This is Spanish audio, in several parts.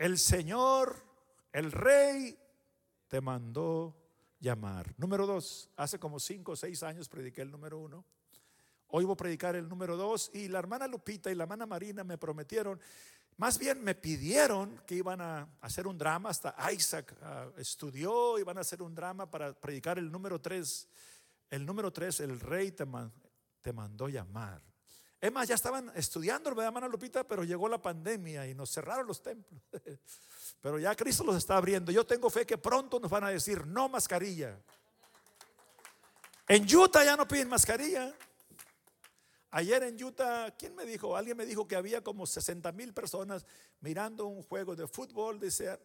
el Señor, el Rey, te mandó llamar. Número dos, hace como cinco o seis años prediqué el número uno. Hoy voy a predicar el número dos y la hermana Lupita y la hermana Marina me prometieron, más bien me pidieron que iban a hacer un drama, hasta Isaac ah, estudió, iban a hacer un drama para predicar el número tres. El número tres, el rey te, te mandó llamar. Es más, ya estaban estudiando, ¿verdad, hermana Lupita? Pero llegó la pandemia y nos cerraron los templos. Pero ya Cristo los está abriendo. Yo tengo fe que pronto nos van a decir no mascarilla. En Utah ya no piden mascarilla. Ayer en Utah, ¿quién me dijo? Alguien me dijo que había como 60 mil personas mirando un juego de fútbol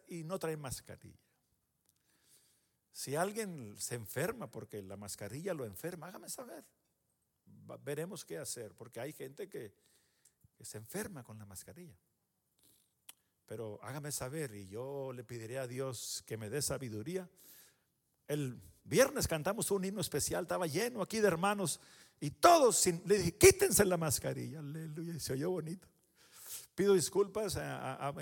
y no traen mascarilla. Si alguien se enferma porque la mascarilla lo enferma, hágame saber. Veremos qué hacer, porque hay gente que, se enferma con la mascarilla. Pero hágame saber y yo le pediré a Dios que me dé sabiduría. El viernes cantamos un himno especial, estaba lleno aquí de hermanos y todos le dije, quítense la mascarilla. Aleluya, y se oyó bonito. Pido disculpas a,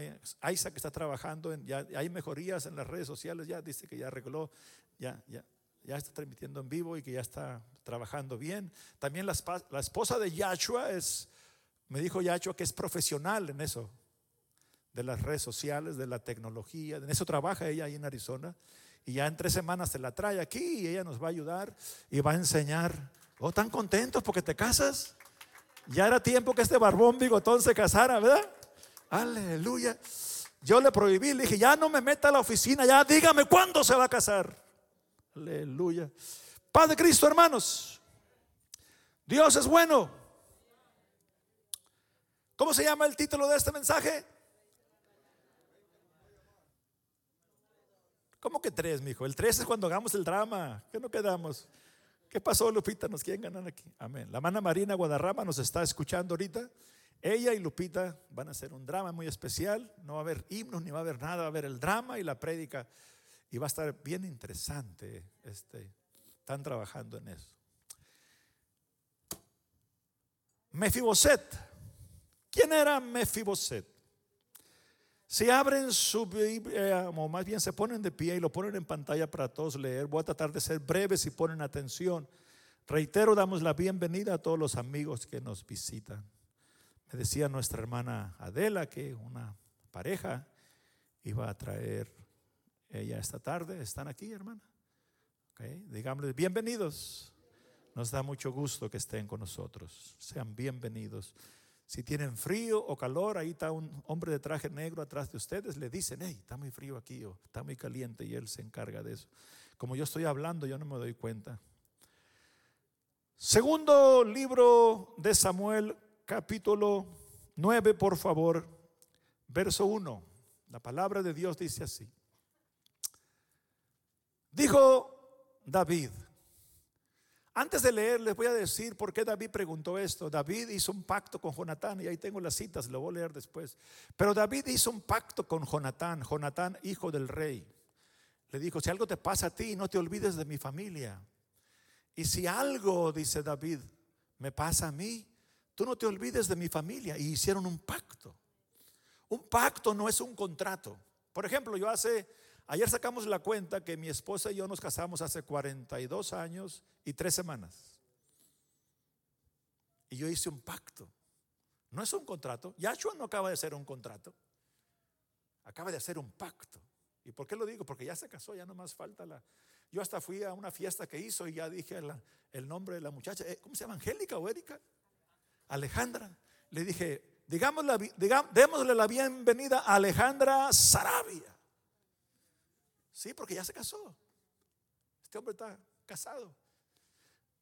a, Isaac que está trabajando, en, ya hay mejorías en las redes sociales, ya dice que ya arregló, ya, ya, ya está transmitiendo en vivo y que ya está trabajando bien. También la, esposa de Yachua es, me dijo Yachua que es profesional en eso, de las redes sociales, de la tecnología. En eso trabaja ella ahí en Arizona. Y ya en tres semanas se la trae aquí y ella nos va a ayudar y va a enseñar. Oh, tan contentos porque te casas. Ya era tiempo que este barbón bigotón se casara, ¿verdad? Aleluya. Yo le prohibí, le dije, ya no me meta a la oficina, ya dígame cuándo se va a casar. Aleluya. Padre Cristo, hermanos. Dios es bueno. ¿Cómo se llama el título de este mensaje? ¿Cómo que tres, mijo? El tres es cuando hagamos el drama. ¿Qué no quedamos? ¿Qué pasó, Lupita? ¿Nos quieren ganar aquí? Amén. La hermana Marina Guadarrama nos está escuchando ahorita. Ella y Lupita van a hacer un drama muy especial. No va a haber himnos ni va a haber nada. Va a haber el drama y la prédica. Y va a estar bien interesante. Este, están trabajando en eso. Mefiboset. ¿Quién era Mefiboset? Si abren su Biblia, o más bien se ponen de pie y lo ponen en pantalla para todos leer, voy a tratar de ser breve si ponen atención. Reitero, damos la bienvenida a todos los amigos que nos visitan. Me decía nuestra hermana Adela que una pareja iba a traer ella esta tarde. ¿Están aquí, hermana? Okay. Digámosles bienvenidos. Nos da mucho gusto que estén con nosotros. Sean bienvenidos. Si tienen frío o calor, ahí está un hombre de traje negro atrás de ustedes, le dicen, hey, está muy frío aquí o está muy caliente y él se encarga de eso. Como yo estoy hablando, yo no me doy cuenta. Segundo libro de Samuel, capítulo 9, por favor, verso 1. La palabra de Dios dice así. Dijo David, antes de leer, les voy a decir por qué David preguntó esto. David hizo un pacto con Jonatán, y ahí tengo las citas, lo voy a leer después. Pero David hizo un pacto con Jonatán, Jonatán, hijo del rey. Le dijo, si algo te pasa a ti, no te olvides de mi familia. Y si algo, dice David, me pasa a mí, tú no te olvides de mi familia. Y hicieron un pacto. Un pacto no es un contrato. Por ejemplo, yo hace Ayer sacamos la cuenta que mi esposa y yo nos casamos hace 42 años y tres semanas. Y yo hice un pacto. No es un contrato. Yahshua no acaba de hacer un contrato. Acaba de hacer un pacto. ¿Y por qué lo digo? Porque ya se casó, ya no más falta la... Yo hasta fui a una fiesta que hizo y ya dije el nombre de la muchacha. Eh, ¿Cómo se llama? ¿Angélica o Erika? Alejandra. Le dije, démosle la bienvenida a Alejandra Sarabia. Sí, porque ya se casó. Este hombre está casado.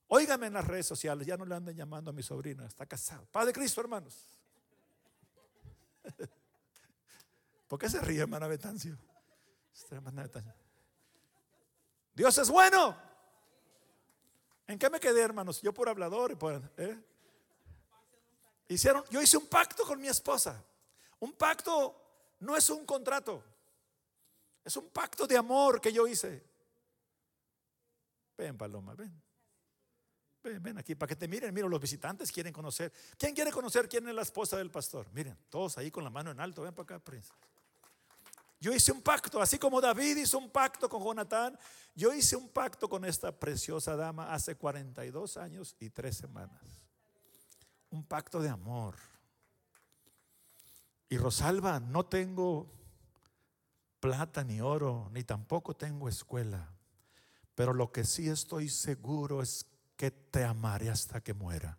Óigame en las redes sociales, ya no le anden llamando a mi sobrina, está casado. Padre Cristo, hermanos. ¿Por qué se ríe, hermana Betancio? Dios es bueno. ¿En qué me quedé, hermanos? Yo por hablador. ¿eh? Hicieron, yo hice un pacto con mi esposa. Un pacto no es un contrato. Es un pacto de amor que yo hice. Ven, Paloma, ven. Ven, ven aquí para que te miren. Mira, los visitantes quieren conocer. ¿Quién quiere conocer quién es la esposa del pastor? Miren, todos ahí con la mano en alto. Ven para acá, princesa. Yo hice un pacto, así como David hizo un pacto con Jonatán, yo hice un pacto con esta preciosa dama hace 42 años y tres semanas. Un pacto de amor. Y Rosalba, no tengo plata ni oro, ni tampoco tengo escuela. Pero lo que sí estoy seguro es que te amaré hasta que muera.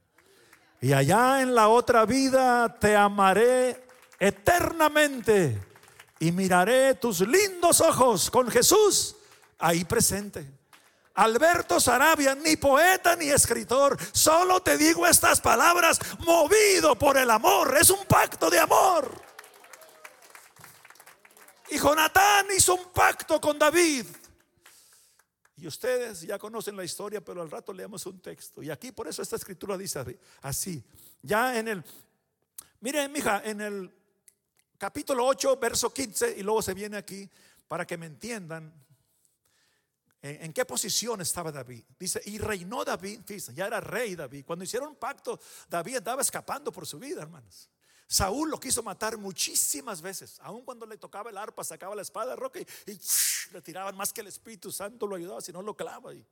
Y allá en la otra vida te amaré eternamente y miraré tus lindos ojos con Jesús ahí presente. Alberto Sarabia, ni poeta ni escritor, solo te digo estas palabras movido por el amor, es un pacto de amor. Y Jonatán hizo un pacto con David. Y ustedes ya conocen la historia, pero al rato leemos un texto. Y aquí por eso esta escritura dice así. Ya en el, miren, mija, en el capítulo 8, verso 15, y luego se viene aquí para que me entiendan en, qué posición estaba David. Dice, y reinó David, fíjense, ya era rey David. Cuando hicieron un pacto, David andaba escapando por su vida, hermanos. Saúl lo quiso matar muchísimas veces, aun cuando le tocaba el arpa, sacaba la espada de roca y, le tiraban más que el Espíritu Santo lo ayudaba, si no lo clava. Y,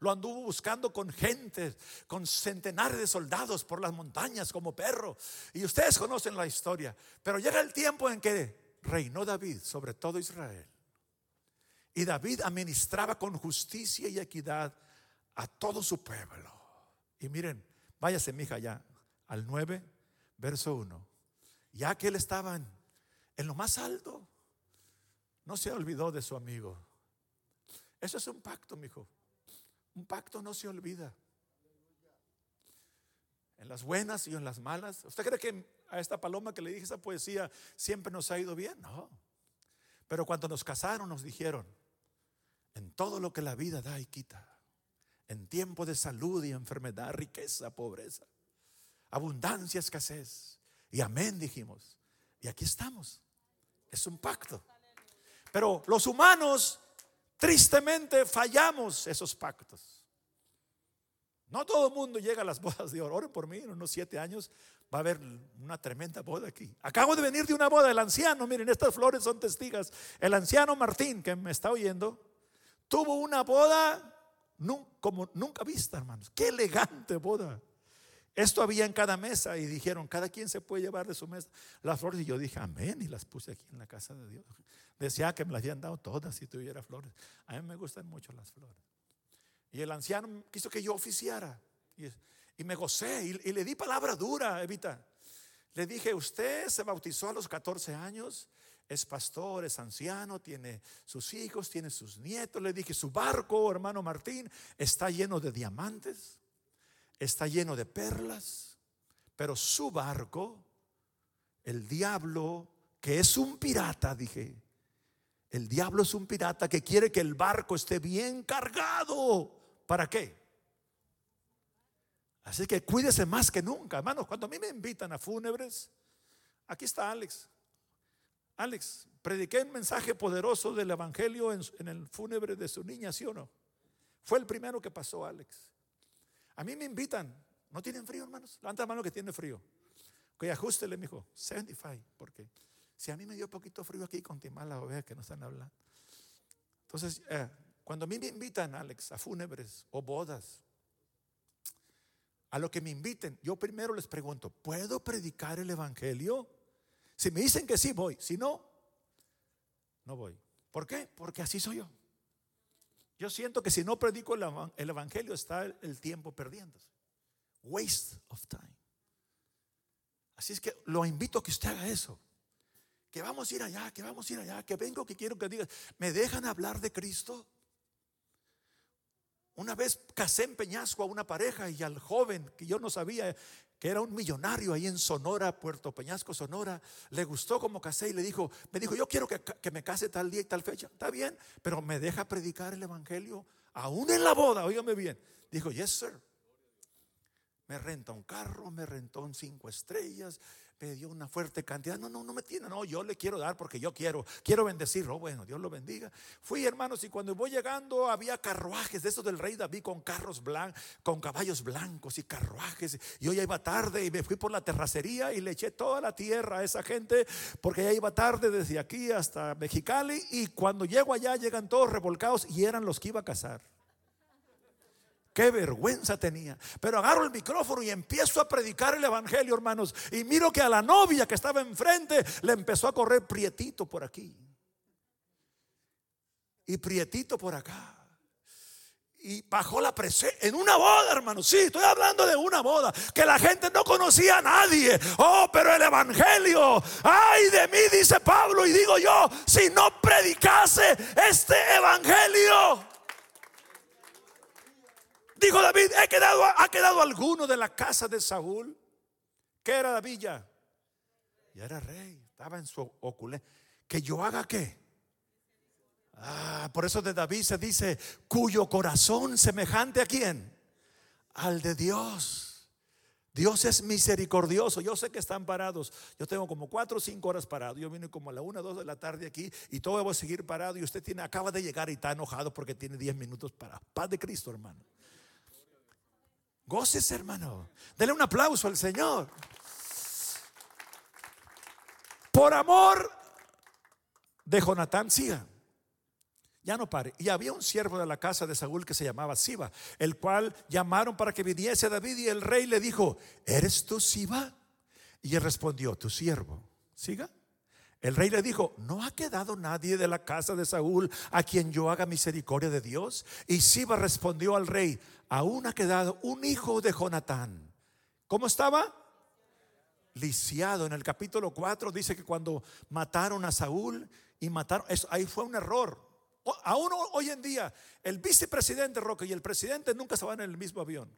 lo anduvo buscando con gente, con centenares de soldados por las montañas como perro. Y ustedes conocen la historia. Pero llega el tiempo en que reinó David sobre todo Israel. Y David administraba con justicia y equidad a todo su pueblo. Y miren, váyase mi hija ya al 9, verso 1. Ya que él estaba en, lo más alto, no se olvidó de su amigo. Eso es un pacto, mi hijo. Un pacto no se olvida. En las buenas y en las malas. ¿Usted cree que a esta paloma que le dije esa poesía siempre nos ha ido bien? No. Pero cuando nos casaron nos dijeron, en todo lo que la vida da y quita, en tiempo de salud y enfermedad, riqueza, pobreza, abundancia, escasez. Y amén dijimos. Y aquí estamos. Es un pacto. Pero los humanos Tristemente fallamos esos pactos. No todo el mundo llega a las bodas de oro. Oren por mí, en unos siete años va a haber una tremenda boda aquí. Acabo de venir de una boda. El anciano, miren, estas flores son testigas. El anciano Martín, que me está oyendo, tuvo una boda como nunca vista, hermanos. Qué elegante boda. Esto había en cada mesa y dijeron, cada quien se puede llevar de su mesa las flores. Y yo dije, amén, y las puse aquí en la casa de Dios. Decía que me las habían dado todas si tuviera flores. A mí me gustan mucho las flores. Y el anciano quiso que yo oficiara. Y, me gocé y, le di palabra dura, Evita. Le dije, usted se bautizó a los 14 años, es pastor, es anciano, tiene sus hijos, tiene sus nietos. Le dije, su barco, hermano Martín, está lleno de diamantes, está lleno de perlas, pero su barco, el diablo, que es un pirata, dije, el diablo es un pirata que quiere que el barco esté bien cargado. ¿Para qué? Así que cuídese más que nunca, hermanos. Cuando a mí me invitan a fúnebres, aquí está Alex. Alex, prediqué un mensaje poderoso del Evangelio en, el fúnebre de su niña, ¿sí o no? Fue el primero que pasó, Alex. A mí me invitan. ¿No tienen frío, hermanos? Levanta la mano que tiene frío. Que ajustele, mi hijo. 75, porque si a mí me dio poquito frío aquí con Timala ovejas que no están hablando. Entonces, eh, cuando a mí me invitan, Alex, a fúnebres o bodas, a lo que me inviten, yo primero les pregunto, ¿puedo predicar el Evangelio? Si me dicen que sí, voy. Si no, no voy. ¿Por qué? Porque así soy yo. Yo siento que si no predico el Evangelio está el tiempo perdiéndose. Waste of time. Así es que lo invito a que usted haga eso que vamos a ir allá, que vamos a ir allá, que vengo, que quiero que digas, ¿me dejan hablar de Cristo? Una vez casé en Peñasco a una pareja y al joven que yo no sabía que era un millonario ahí en Sonora, Puerto Peñasco, Sonora, le gustó como casé y le dijo, me dijo, yo quiero que, que me case tal día y tal fecha. Está bien, pero me deja predicar el Evangelio aún en la boda, óigame bien. Dijo, yes, sir. Me renta un carro, me rentó un cinco estrellas, dio una fuerte cantidad. No, no, no me tiene. No, yo le quiero dar porque yo quiero. Quiero bendecirlo. bueno, Dios lo bendiga. Fui, hermanos, y cuando voy llegando había carruajes de esos del rey David con carros blancos, con caballos blancos y carruajes. Yo ya iba tarde y me fui por la terracería y le eché toda la tierra a esa gente porque ya iba tarde desde aquí hasta Mexicali. Y cuando llego allá llegan todos revolcados y eran los que iba a casar. Qué vergüenza tenía. Pero agarro el micrófono y empiezo a predicar el evangelio, hermanos. Y miro que a la novia que estaba enfrente le empezó a correr prietito por aquí. Y prietito por acá. Y bajó la presión en una boda, hermanos. Sí, estoy hablando de una boda que la gente no conocía a nadie. Oh, pero el evangelio, ay de mí, dice Pablo. Y digo yo, si no predicase este evangelio. Dijo David, ¿ha quedado, ¿ha quedado alguno de la casa de Saúl? ¿Qué era David ya? Ya era rey, estaba en su oculencia. ¿Que yo haga qué? Ah, por eso de David se dice, cuyo corazón semejante a quién? Al de Dios. Dios es misericordioso. Yo sé que están parados. Yo tengo como cuatro o cinco horas parado. Yo vine como a la una, dos de la tarde aquí y todo voy a seguir parado. Y usted tiene, acaba de llegar y está enojado porque tiene diez minutos para. Paz de Cristo, hermano. Goces, hermano. Dele un aplauso al Señor. Por amor de Jonatán, siga. Ya no pare. Y había un siervo de la casa de Saúl que se llamaba Siba, el cual llamaron para que viniese David y el rey le dijo, ¿eres tú Siba? Y él respondió, tu siervo. Siga. El rey le dijo, ¿no ha quedado nadie de la casa de Saúl a quien yo haga misericordia de Dios? Y Siba respondió al rey, aún ha quedado un hijo de Jonatán. ¿Cómo estaba? Lisiado. En el capítulo 4 dice que cuando mataron a Saúl y mataron, eso, ahí fue un error. Aún hoy en día, el vicepresidente Roque y el presidente nunca se van en el mismo avión.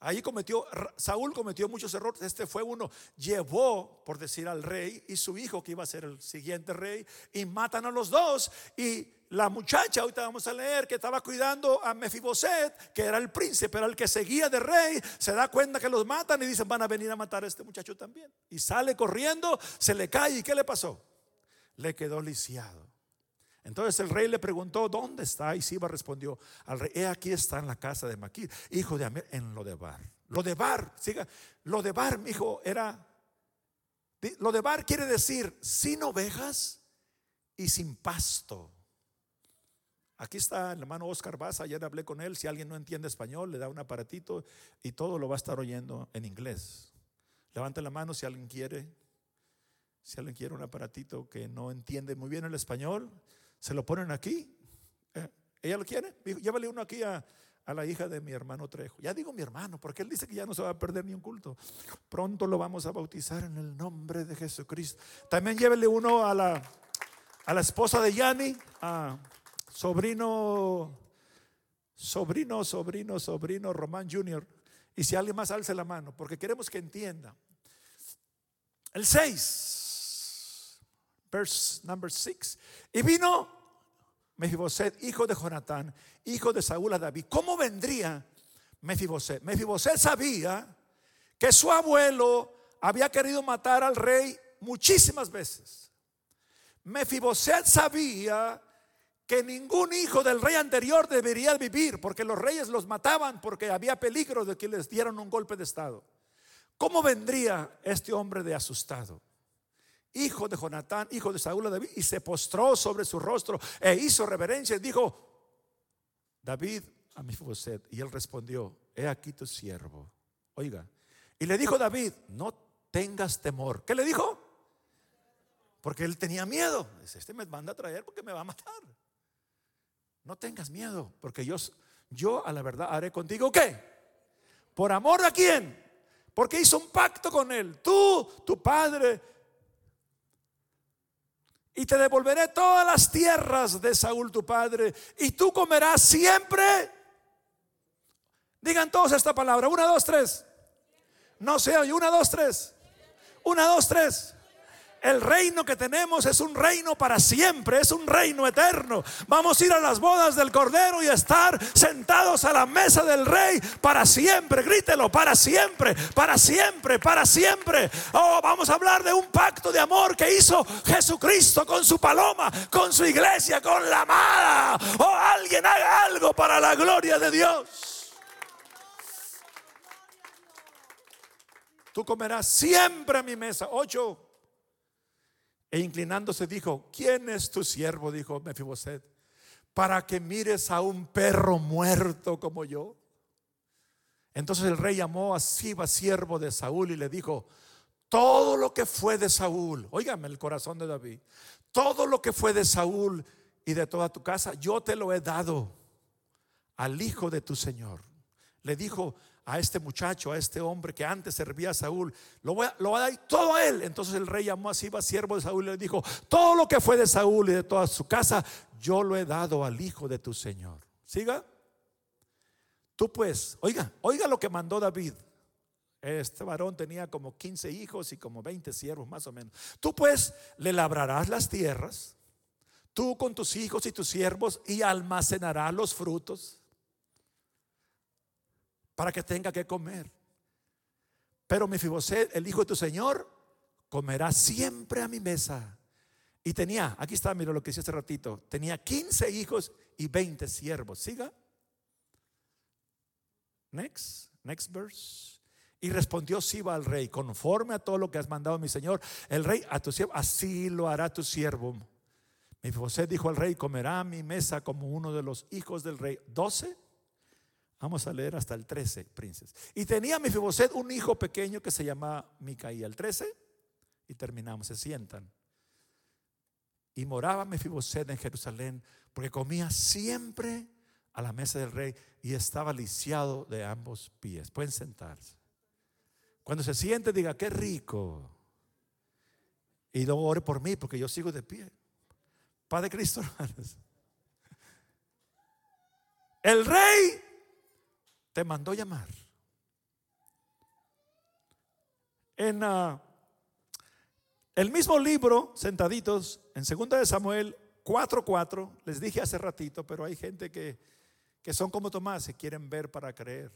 Ahí cometió, Saúl cometió muchos errores. Este fue uno, llevó, por decir, al rey y su hijo, que iba a ser el siguiente rey, y matan a los dos. Y la muchacha, ahorita vamos a leer, que estaba cuidando a Mefiboset, que era el príncipe, era el que seguía de rey, se da cuenta que los matan y dicen, van a venir a matar a este muchacho también. Y sale corriendo, se le cae. ¿Y qué le pasó? Le quedó lisiado. Entonces el rey le preguntó, ¿dónde está? Y Siba respondió al rey, he aquí está en la casa de Maquir, hijo de Amir, en lo de Bar. Lo de Bar, siga, lo de Bar, mi hijo, era, lo de Bar quiere decir sin ovejas y sin pasto. Aquí está el hermano Oscar Baza, ayer hablé con él, si alguien no entiende español, le da un aparatito y todo lo va a estar oyendo en inglés. Levante la mano si alguien quiere, si alguien quiere un aparatito que no entiende muy bien el español, se lo ponen aquí. Eh, ¿Ella lo quiere? Llévale uno aquí a, la hija de mi hermano Trejo. Ya digo mi hermano, porque él dice que ya no se va a perder ni un culto. Pronto lo vamos a bautizar en el nombre de Jesucristo. También llévele uno a la, a la esposa de Yanni, a sobrino, sobrino, sobrino, sobrino Román Jr. Y si alguien más alce la mano, porque queremos que entienda. El 6 verse number 6. Y vino Mefiboset, hijo de Jonatán, hijo de Saúl a David. ¿Cómo vendría Mefiboset? Mefiboset sabía que su abuelo había querido matar al rey muchísimas veces. Mefiboset sabía que ningún hijo del rey anterior debería vivir, porque los reyes los mataban porque había peligro de que les dieran un golpe de estado. ¿Cómo vendría este hombre de asustado? Hijo de Jonatán, hijo de Saúl David, y se postró sobre su rostro e hizo reverencia y dijo, David a Mefiboset, y él respondió, he aquí tu siervo. Oiga, y le dijo David, no tengas temor. ¿Qué le dijo? Porque él tenía miedo. Este me manda a traer porque me va a matar. No tengas miedo, porque yo, yo a la verdad haré contigo qué? ¿Por amor a quién? Porque hizo un pacto con él. Tú, tu padre, y te devolveré todas las tierras de Saúl tu padre, y tú comerás siempre. Digan todos esta palabra, una, dos, tres. No se oye, una, dos, tres. Una, dos, tres. El reino que tenemos es un reino para siempre, es un reino eterno. Vamos a ir a las bodas del Cordero y estar sentados a la mesa del Rey para siempre. Grítelo, para siempre, para siempre, para siempre. Oh, vamos a hablar de un pacto de amor que hizo Jesucristo con su paloma, con su iglesia, con la amada. Oh, alguien haga algo para la gloria de Dios. Tú comerás siempre a mi mesa. Ocho. E inclinándose dijo, ¿quién es tu siervo? Dijo Mefiboset, para que mires a un perro muerto como yo. Entonces el rey llamó a Siba, siervo de Saúl, y le dijo, todo lo que fue de Saúl, óigame el corazón de David, todo lo que fue de Saúl y de toda tu casa, yo te lo he dado al hijo de tu Señor. Le dijo, a este muchacho, a este hombre que antes servía a Saúl, lo voy a, a dar todo a él. Entonces el rey llamó a Siba, siervo de Saúl, y le dijo, todo lo que fue de Saúl y de toda su casa, yo lo he dado al hijo de tu Señor. Siga. Tú pues, oiga, oiga lo que mandó David. Este varón tenía como 15 hijos y como 20 siervos más o menos. Tú pues le labrarás las tierras, tú con tus hijos y tus siervos, y almacenarás los frutos para que tenga que comer. Pero Mefiboset, el hijo de tu señor, comerá siempre a mi mesa. Y tenía, aquí está, mira lo que hice hace ratito, tenía 15 hijos y 20 siervos. Siga. Next, next verse. Y respondió Siba al rey, conforme a todo lo que has mandado mi señor, el rey a tu siervo, así lo hará tu siervo. Mefiboset dijo al rey, comerá a mi mesa como uno de los hijos del rey. 12 Vamos a leer hasta el 13, princes. Y tenía Mefiboset un hijo pequeño que se llamaba Micaía. El 13 y terminamos, se sientan. Y moraba Mefiboset en Jerusalén porque comía siempre a la mesa del rey y estaba lisiado de ambos pies. Pueden sentarse. Cuando se siente, diga, qué rico. Y luego ore por mí porque yo sigo de pie. Padre Cristo, El rey te mandó llamar. En ah, el mismo libro, sentaditos, en 2 de Samuel 4:4, les dije hace ratito, pero hay gente que, que son como Tomás y quieren ver para creer.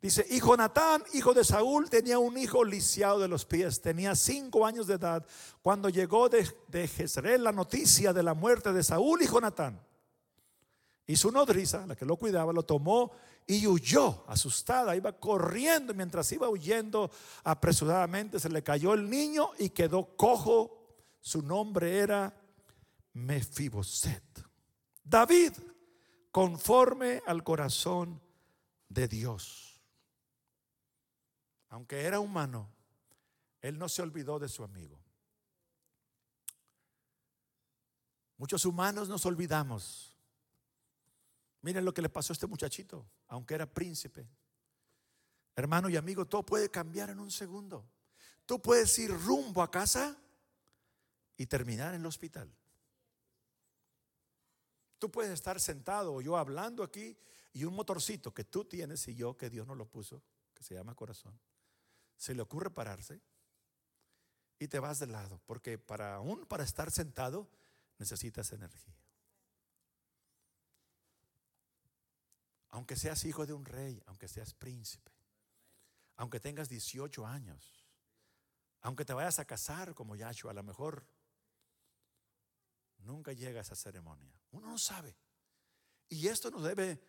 Dice, y Jonatán, hijo de Saúl, tenía un hijo lisiado de los pies, tenía cinco años de edad, cuando llegó de, de Jezreel la noticia de la muerte de Saúl y Jonatán. Y su nodriza, la que lo cuidaba, lo tomó y huyó, asustada, iba corriendo. Mientras iba huyendo apresuradamente, se le cayó el niño y quedó cojo. Su nombre era Mefiboset. David, conforme al corazón de Dios. Aunque era humano, él no se olvidó de su amigo. Muchos humanos nos olvidamos Miren lo que le pasó a este muchachito, aunque era príncipe. Hermano y amigo, todo puede cambiar en un segundo. Tú puedes ir rumbo a casa y terminar en el hospital. Tú puedes estar sentado o yo hablando aquí y un motorcito que tú tienes y yo que Dios no lo puso, que se llama corazón, se le ocurre pararse y te vas de lado, porque para aún para estar sentado necesitas energía. Aunque seas hijo de un rey, aunque seas príncipe, aunque tengas 18 años, aunque te vayas a casar como Yahshua, a lo mejor nunca llega a esa ceremonia. Uno no sabe. Y esto nos debe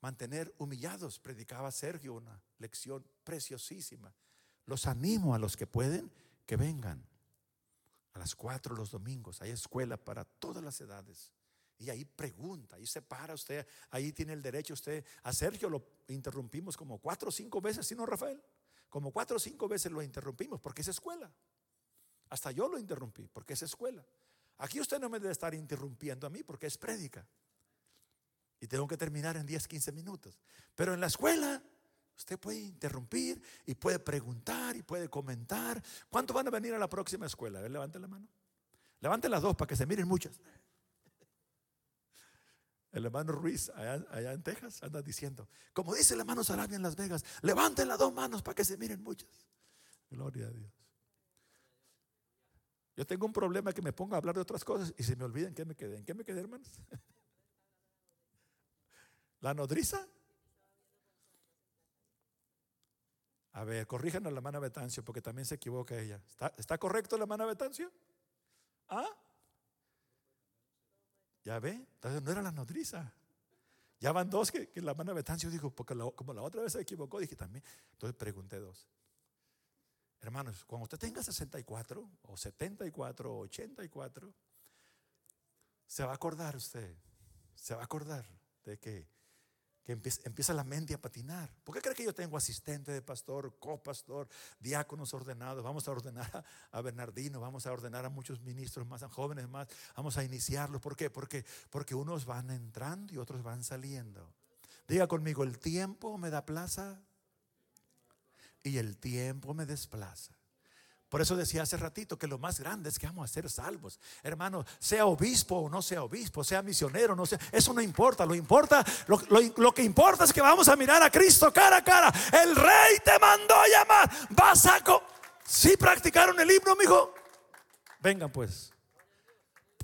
mantener humillados. Predicaba Sergio una lección preciosísima. Los animo a los que pueden que vengan a las cuatro los domingos. Hay escuela para todas las edades. Y ahí pregunta, ahí se para usted, ahí tiene el derecho usted. A Sergio lo interrumpimos como cuatro o cinco veces, ¿sí no, Rafael? Como cuatro o cinco veces lo interrumpimos porque es escuela. Hasta yo lo interrumpí porque es escuela. Aquí usted no me debe estar interrumpiendo a mí porque es prédica. Y tengo que terminar en 10, 15 minutos. Pero en la escuela usted puede interrumpir y puede preguntar y puede comentar. ¿Cuántos van a venir a la próxima escuela? A ver, levante la mano. Levante las dos para que se miren muchas. El hermano Ruiz, allá, en Texas, anda diciendo, como dice el hermano Sarabia en Las Vegas, levanten las dos manos para que se miren muchas. Gloria a Dios. Yo tengo un problema que me pongo a hablar de otras cosas y se me olvida en qué me quedé. ¿En qué me quedé, hermanos? ¿La nodriza? A ver, corrijan a la hermana Betancio porque también se equivoca ella. ¿Está, correcto la hermana Betancio? ¿Ah? ¿Ya ve? Entonces no era la nodriza. Ya van dos que, la hermana Betancio dijo, porque como la otra vez se equivocó, dije también. Entonces pregunté dos. Hermanos, cuando usted tenga 64 o 74 o 84, se va a acordar usted, se va a acordar de que que empieza, la mente a patinar. ¿Por qué cree que yo tengo asistente de pastor, copastor, diáconos ordenados? Vamos a ordenar a, Bernardino, vamos a ordenar a muchos ministros más, a jóvenes más, vamos a iniciarlos. ¿Por qué? Porque, porque unos van entrando y otros van saliendo. Diga conmigo, el tiempo me da plaza y el tiempo me desplaza. Por eso decía hace ratito que lo más grande es que vamos a ser salvos. Hermano, sea obispo o no sea obispo, sea misionero, no sea, eso no importa. Lo importa, lo, que importa es que vamos a mirar a Cristo cara a cara. El rey te mandó a llamar. Vas a ¿Sí practicaron el himno, mijo? Vengan pues.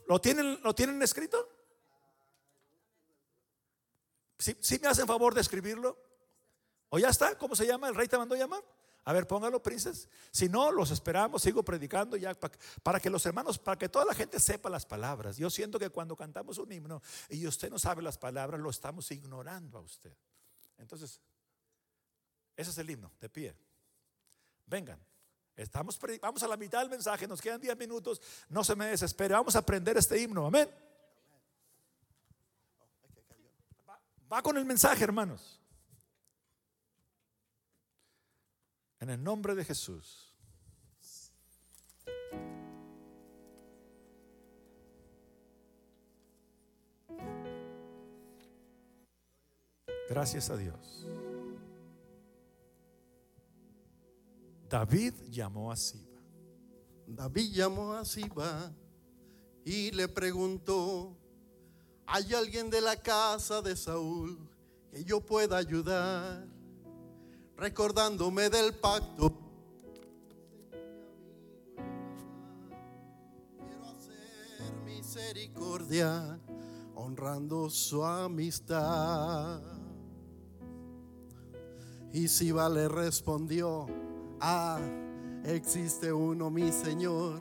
¿Lo tienen, ¿lo tienen escrito? ¿Sí, ¿Sí me hacen favor de escribirlo? ¿O ya está? ¿Cómo se llama? ¿El rey te mandó llamar? A ver, póngalo, princes. Si no, los esperamos, sigo predicando ya para que los hermanos, para que toda la gente sepa las palabras. Yo siento que cuando cantamos un himno y usted no sabe las palabras, lo estamos ignorando a usted. Entonces, ese es el himno, de pie. Vengan. Estamos, vamos a la mitad del mensaje, nos quedan 10 minutos, no se me desespere, vamos a aprender este himno, amén. va con el mensaje, hermanos. En el nombre de Jesús. Gracias a Dios. David llamó a Siba. David llamó a Siba y le preguntó, ¿hay alguien de la casa de Saúl que yo pueda ayudar? Recordándome del pacto. Quiero hacer misericordia, honrando su amistad. Y Siba le respondió, ah, existe uno, mi Señor,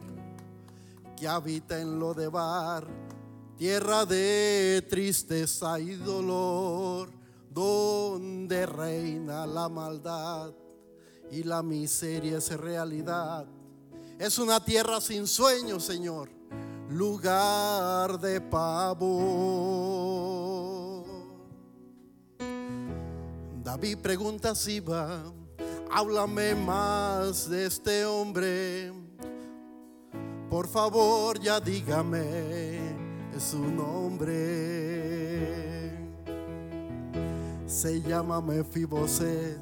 que habita en lo de bar, tierra de tristeza y dolor donde reina la maldad y la miseria es realidad. Es una tierra sin sueño, Señor, lugar de pavo. David pregunta si va, háblame más de este hombre. Por favor, ya dígame su nombre se llama Mefiboset,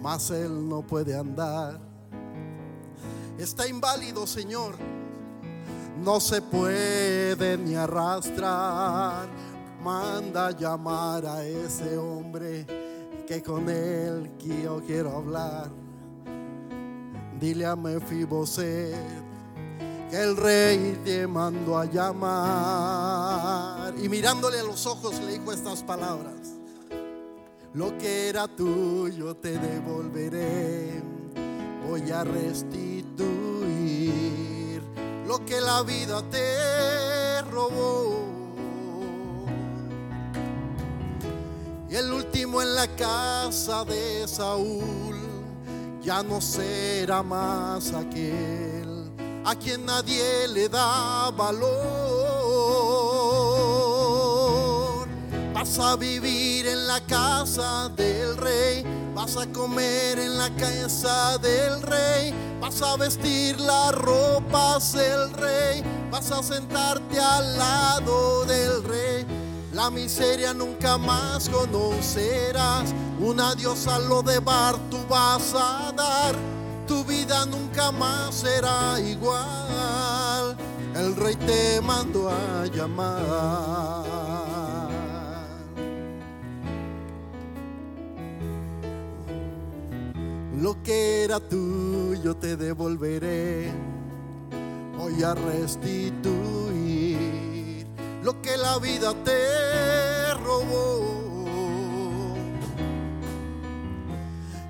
mas él no puede andar. Está inválido, Señor, no se puede ni arrastrar. Manda llamar a ese hombre que con él yo quiero hablar. Dile a Mefiboset que el rey te mandó a llamar. Y mirándole a los ojos le dijo estas palabras. Lo que era tuyo te devolveré. Voy a restituir lo que la vida te robó. Y el último en la casa de Saúl ya no será más aquel a quien nadie le da valor Vas a vivir en la casa del rey, vas a comer en la casa del rey, vas a vestir las ropas del rey, vas a sentarte al lado del rey. La miseria nunca más conocerás, un adiós a lo de bar tú vas a dar, tu vida nunca más será igual. El rey te mandó a llamar. Lo que era tuyo te devolveré. voy a restituir lo que la vida te robó.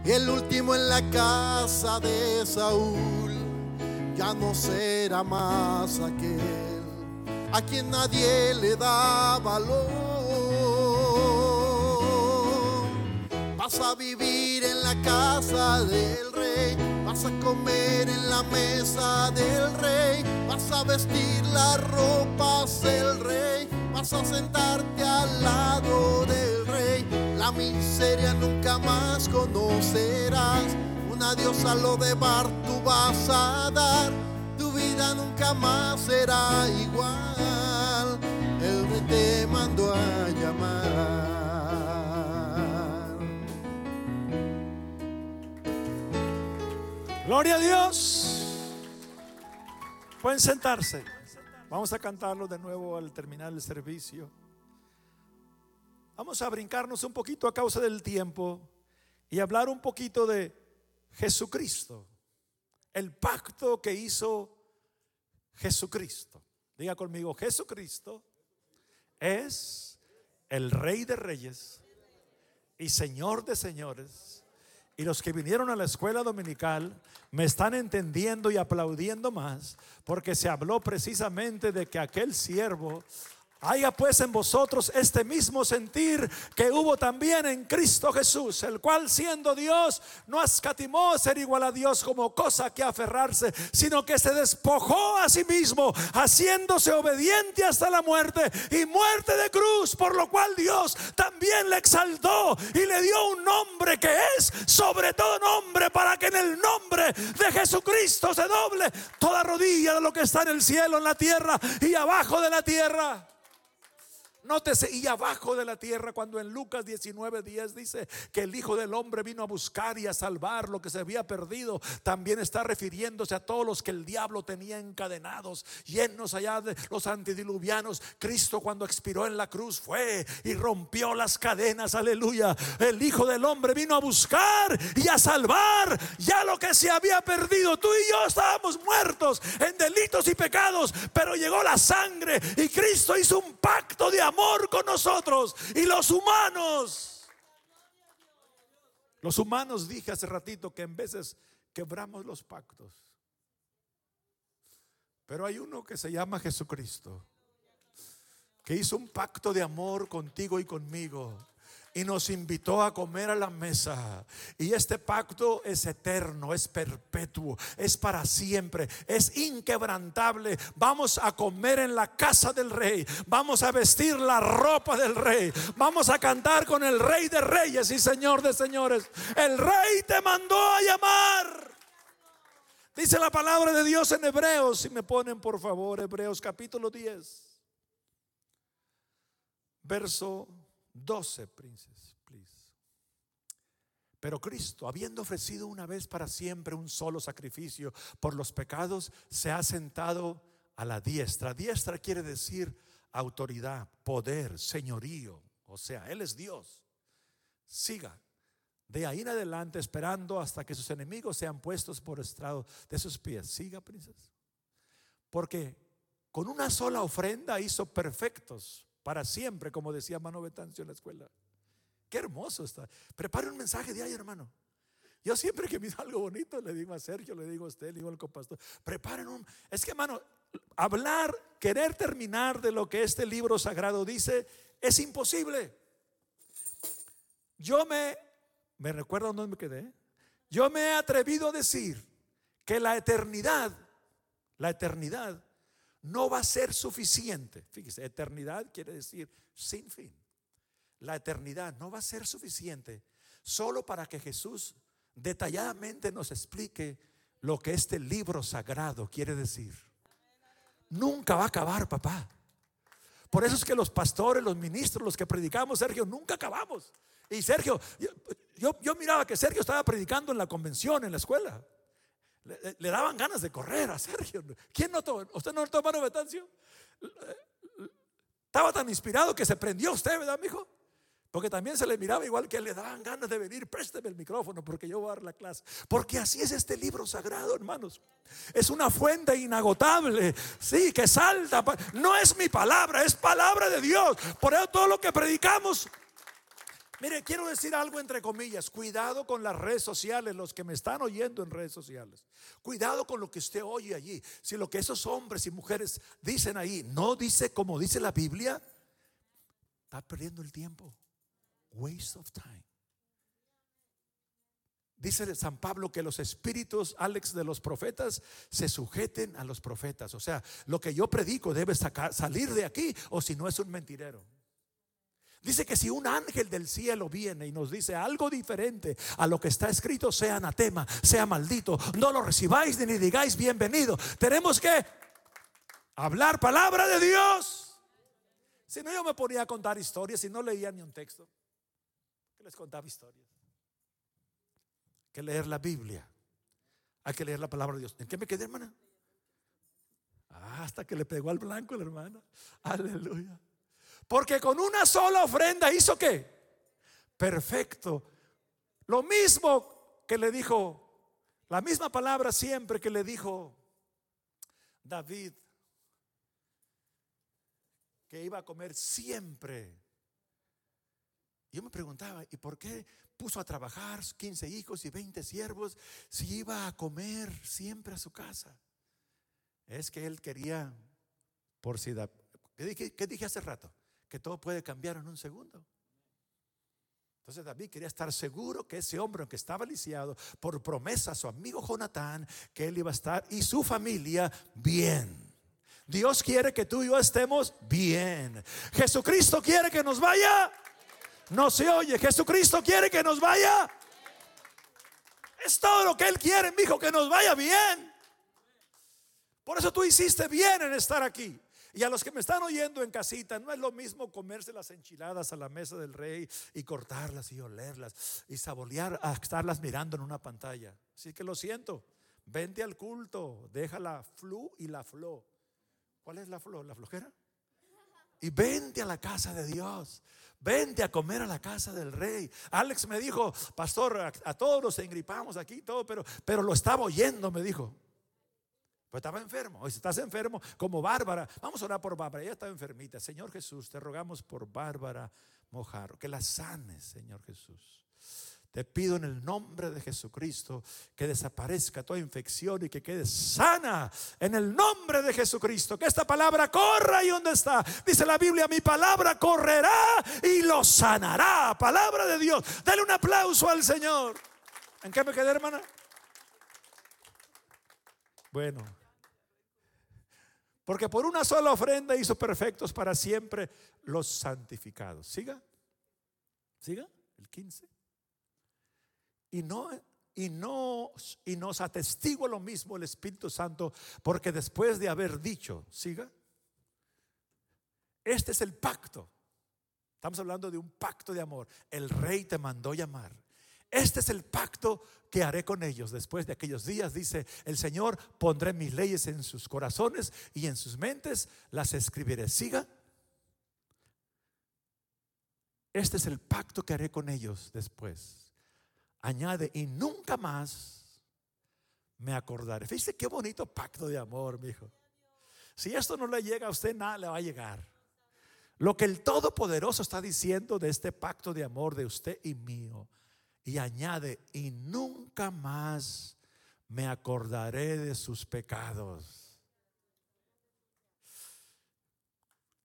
El último en la casa de Saúl ya no será más aquel a quien nadie le da valor. Vas a vivir en la casa del rey, vas a comer en la mesa del rey, vas a vestir las ropas del rey, vas a sentarte al lado del rey la miseria nunca más conocerás. Una diosa lo de bar tú vas a dar. Tu vida nunca más será igual. El rey te mandó a llamar. Gloria a Dios. Pueden sentarse. Vamos a cantarlo de nuevo al terminar el servicio. Vamos a brincarnos un poquito a causa del tiempo y hablar un poquito de Jesucristo, el pacto que hizo Jesucristo. Diga conmigo, Jesucristo es el Rey de Reyes y Señor de Señores. Y los que vinieron a la escuela dominical me están entendiendo y aplaudiendo más porque se habló precisamente de que aquel siervo Haya pues en vosotros este mismo sentir que hubo también en Cristo Jesús, el cual siendo Dios no escatimó ser igual a Dios como cosa que aferrarse, sino que se despojó a sí mismo, haciéndose obediente hasta la muerte y muerte de cruz, por lo cual Dios también le exaltó y le dio un nombre que es sobre todo nombre, para que en el nombre de Jesucristo se doble toda rodilla de lo que está en el cielo, en la tierra y abajo de la tierra. Nótese, y abajo de la tierra, cuando en Lucas 19, 10 dice que el Hijo del Hombre vino a buscar y a salvar lo que se había perdido, también está refiriéndose a todos los que el diablo tenía encadenados, llenos allá de los antediluvianos. Cristo cuando expiró en la cruz fue y rompió las cadenas, aleluya. El Hijo del Hombre vino a buscar y a salvar ya lo que se había perdido. Tú y yo estábamos muertos en delitos y pecados, pero llegó la sangre y Cristo hizo un pacto de amor amor con nosotros. Y los humanos, los humanos dije hace ratito que en veces quebramos los pactos. Pero hay uno que se llama Jesucristo, que hizo un pacto de amor contigo y conmigo y nos invitó a comer a la mesa. Y este pacto es eterno, es perpetuo, es para siempre, es inquebrantable. Vamos a comer en la casa del rey, vamos a vestir la ropa del rey, vamos a cantar con el rey de reyes y señor de señores. El rey te mandó a llamar. Dice la palabra de Dios en Hebreos, si me ponen por favor, Hebreos capítulo 10, verso 12, princes, please. Pero Cristo, habiendo ofrecido una vez para siempre un solo sacrificio por los pecados, se ha sentado a la diestra. Diestra quiere decir autoridad, poder, señorío. O sea, Él es Dios. Siga de ahí en adelante esperando hasta que sus enemigos sean puestos por estrado de sus pies. Siga, princesa. Porque con una sola ofrenda hizo perfectos para siempre, como decía Mano Betancio en la escuela. Qué hermoso está. Prepare un mensaje de ahí, hermano. Yo siempre que me algo bonito le digo a Sergio, le digo a usted, le digo al compastor, preparen un... Es que, hermano, hablar, querer terminar de lo que este libro sagrado dice, es imposible. Yo me, me recuerdo dónde me quedé, yo me he atrevido a decir que la eternidad, la eternidad no va a ser suficiente. Fíjese, eternidad quiere decir sin fin. La eternidad no va a ser suficiente solo para que Jesús detalladamente nos explique lo que este libro sagrado quiere decir. Nunca va a acabar, papá. Por eso es que los pastores, los ministros, los que predicamos, Sergio, nunca acabamos. Y Sergio, yo, yo miraba que Sergio estaba predicando en la convención, en la escuela. Le, daban ganas de correr a Sergio. ¿Quién notó? ¿Usted no notó, hermano Betancio? Estaba tan inspirado que se prendió usted, ¿verdad, mijo? Porque también se le miraba igual que le daban ganas de venir, présteme el micrófono porque yo voy a dar la clase. Porque así es este libro sagrado, hermanos. Es una fuente inagotable, sí, que salta. No es mi palabra, es palabra de Dios. Por eso todo lo que predicamos Mire, quiero decir algo entre comillas. Cuidado con las redes sociales, los que me están oyendo en redes sociales. Cuidado con lo que usted oye allí. Si lo que esos hombres y mujeres dicen ahí no dice como dice la Biblia, está perdiendo el tiempo. Waste of time. Dice San Pablo que los espíritus, Alex, de los profetas se sujeten a los profetas. O sea, lo que yo predico debe salir de aquí o si no es un mentirero. Dice que si un ángel del cielo viene y nos dice algo diferente a lo que está escrito, sea anatema, sea maldito, no lo recibáis ni digáis bienvenido. Tenemos que hablar palabra de Dios. Si no, yo me ponía a contar historias y no leía ni un texto. Que les contaba historias. Hay que leer la Biblia. Hay que leer la palabra de Dios. ¿En qué me quedé, hermana? Ah, hasta que le pegó al blanco la hermana. Aleluya. Porque con una sola ofrenda hizo qué? Perfecto. Lo mismo que le dijo, la misma palabra siempre que le dijo David, que iba a comer siempre. Yo me preguntaba, ¿y por qué puso a trabajar 15 hijos y 20 siervos si iba a comer siempre a su casa? Es que él quería, por si... ¿Qué dije hace rato? Que todo puede cambiar en un segundo. Entonces David quería estar seguro que ese hombre, aunque estaba lisiado, por promesa a su amigo Jonatán, que él iba a estar y su familia bien. Dios quiere que tú y yo estemos bien. Jesucristo quiere que nos vaya. No se oye. Jesucristo quiere que nos vaya. Es todo lo que Él quiere, mi hijo, que nos vaya bien. Por eso tú hiciste bien en estar aquí. Y a los que me están oyendo en casita, no es lo mismo comerse las enchiladas a la mesa del rey y cortarlas y olerlas y saborear a estarlas mirando en una pantalla. Así que lo siento, vente al culto, deja la flu y la flo. ¿Cuál es la flo? ¿La flojera? Y vente a la casa de Dios. Vente a comer a la casa del rey. Alex me dijo, pastor, a, todos nos engripamos aquí, todo, pero, pero lo estaba oyendo, me dijo. Pues estaba enfermo. Si estás enfermo, como Bárbara, vamos a orar por Bárbara. Ella estaba enfermita. Señor Jesús, te rogamos por Bárbara Mojarro. Que la sanes, Señor Jesús. Te pido en el nombre de Jesucristo que desaparezca toda infección y que quede sana en el nombre de Jesucristo. Que esta palabra corra y donde está. Dice la Biblia, mi palabra correrá y lo sanará. Palabra de Dios. Dale un aplauso al Señor. ¿En qué me quedé, hermana? Bueno, porque por una sola ofrenda hizo perfectos para siempre los santificados. Siga, siga, el 15. Y no, y no, y nos atestigua lo mismo el Espíritu Santo, porque después de haber dicho, siga, este es el pacto. Estamos hablando de un pacto de amor. El rey te mandó llamar. Este es el pacto que haré con ellos después de aquellos días, dice el Señor, pondré mis leyes en sus corazones y en sus mentes las escribiré. Siga. Este es el pacto que haré con ellos después. Añade, y nunca más me acordaré. Fíjese qué bonito pacto de amor, mi hijo. Si esto no le llega a usted, nada le va a llegar. Lo que el Todopoderoso está diciendo de este pacto de amor de usted y mío y añade, y nunca más me acordaré de sus pecados.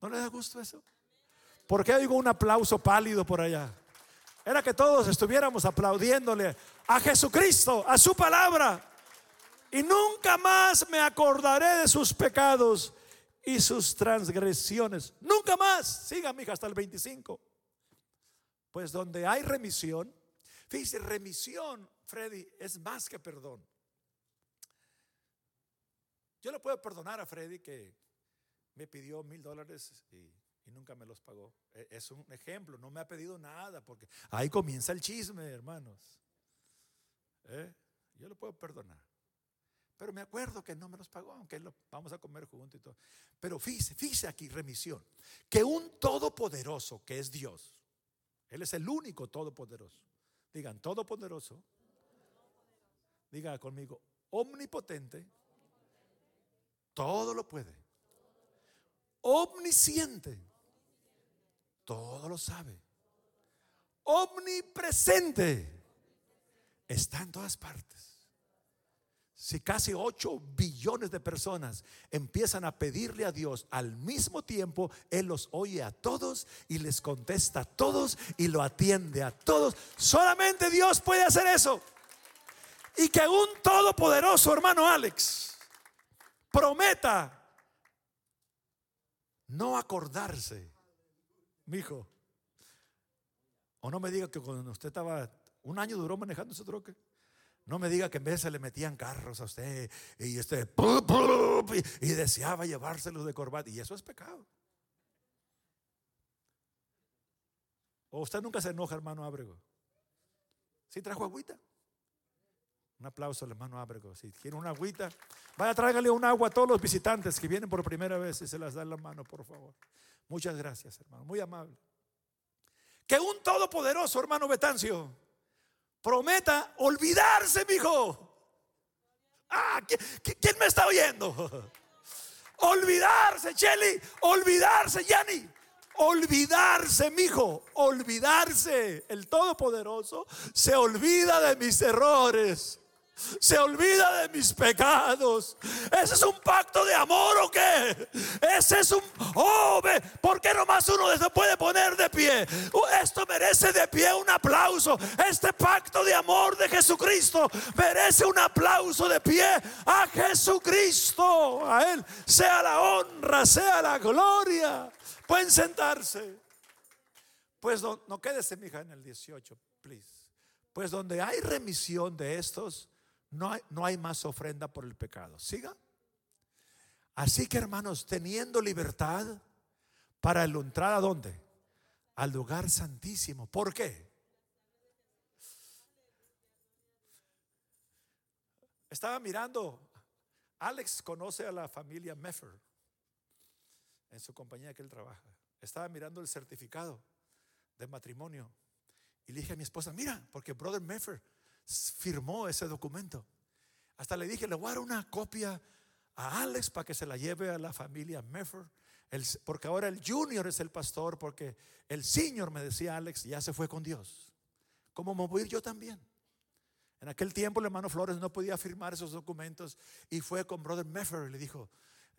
¿No le da gusto eso? ¿Por qué oigo un aplauso pálido por allá? Era que todos estuviéramos aplaudiéndole a Jesucristo, a su palabra. Y nunca más me acordaré de sus pecados y sus transgresiones. Nunca más. Siga, mija, hasta el 25. Pues donde hay remisión, Fíjese, remisión, Freddy, es más que perdón. Yo le puedo perdonar a Freddy que me pidió mil dólares y, nunca me los pagó. E, es un ejemplo, no me ha pedido nada porque ahí comienza el chisme, hermanos. ¿Eh? Yo le puedo perdonar. Pero me acuerdo que no me los pagó, aunque lo, vamos a comer juntos y todo. Pero fíjese, fíjese aquí, remisión. Que un todopoderoso, que es Dios, Él es el único todopoderoso. Digan, todopoderoso. Diga conmigo, omnipotente. Todo lo puede. Omnisciente. Todo lo sabe. Omnipresente. Está en todas partes. Si casi 8 billones de personas empiezan a pedirle a Dios al mismo tiempo, Él los oye a todos y les contesta a todos y lo atiende a todos. Solamente Dios puede hacer eso. Y que un todopoderoso hermano Alex prometa no acordarse, mi hijo. O no me diga que cuando usted estaba, un año duró manejando ese troque. No me diga que en vez se le metían carros a usted y usted y, deseaba llevárselos de corbata. Y eso es pecado. ¿O usted nunca se enoja, hermano Ábrego? ¿Sí trajo agüita? Un aplauso al hermano Ábrego. Si quiere una agüita, vaya, tráigale un agua a todos los visitantes que vienen por primera vez y se las da en la mano, por favor. Muchas gracias, hermano. Muy amable. Que un todopoderoso, hermano Betancio, prometa olvidarse, mi hijo. Ah, ¿quién, me está oyendo? Olvidarse, Chelly, olvidarse, Yanni. Olvidarse, mi hijo, olvidarse. El Todopoderoso se olvida de mis errores se olvida de mis pecados. ¿Ese es un pacto de amor o qué? Ese es un... Oh, ¿por qué nomás uno se puede poner de pie? Uh, esto merece de pie un aplauso. Este pacto de amor de Jesucristo merece un aplauso de pie a Jesucristo. A Él sea la honra, sea la gloria. Pueden sentarse. Pues no, no quédese, mija, en el 18, please. Pues donde hay remisión de estos, no hay, no hay más ofrenda por el pecado. Siga. Así que hermanos, teniendo libertad para el entrar a dónde? Al lugar santísimo. ¿Por qué? Estaba mirando, Alex conoce a la familia Meffer en su compañía que él trabaja. Estaba mirando el certificado de matrimonio y le dije a mi esposa, mira, porque Brother Meffer firmó ese documento. Hasta le dije, le voy a dar una copia a Alex para que se la lleve a la familia Meffer. porque ahora el junior es el pastor, porque el senior, me decía Alex, ya se fue con Dios. ¿Cómo me voy a ir yo también? En aquel tiempo el hermano Flores no podía firmar esos documentos y fue con Brother Meffer y le dijo,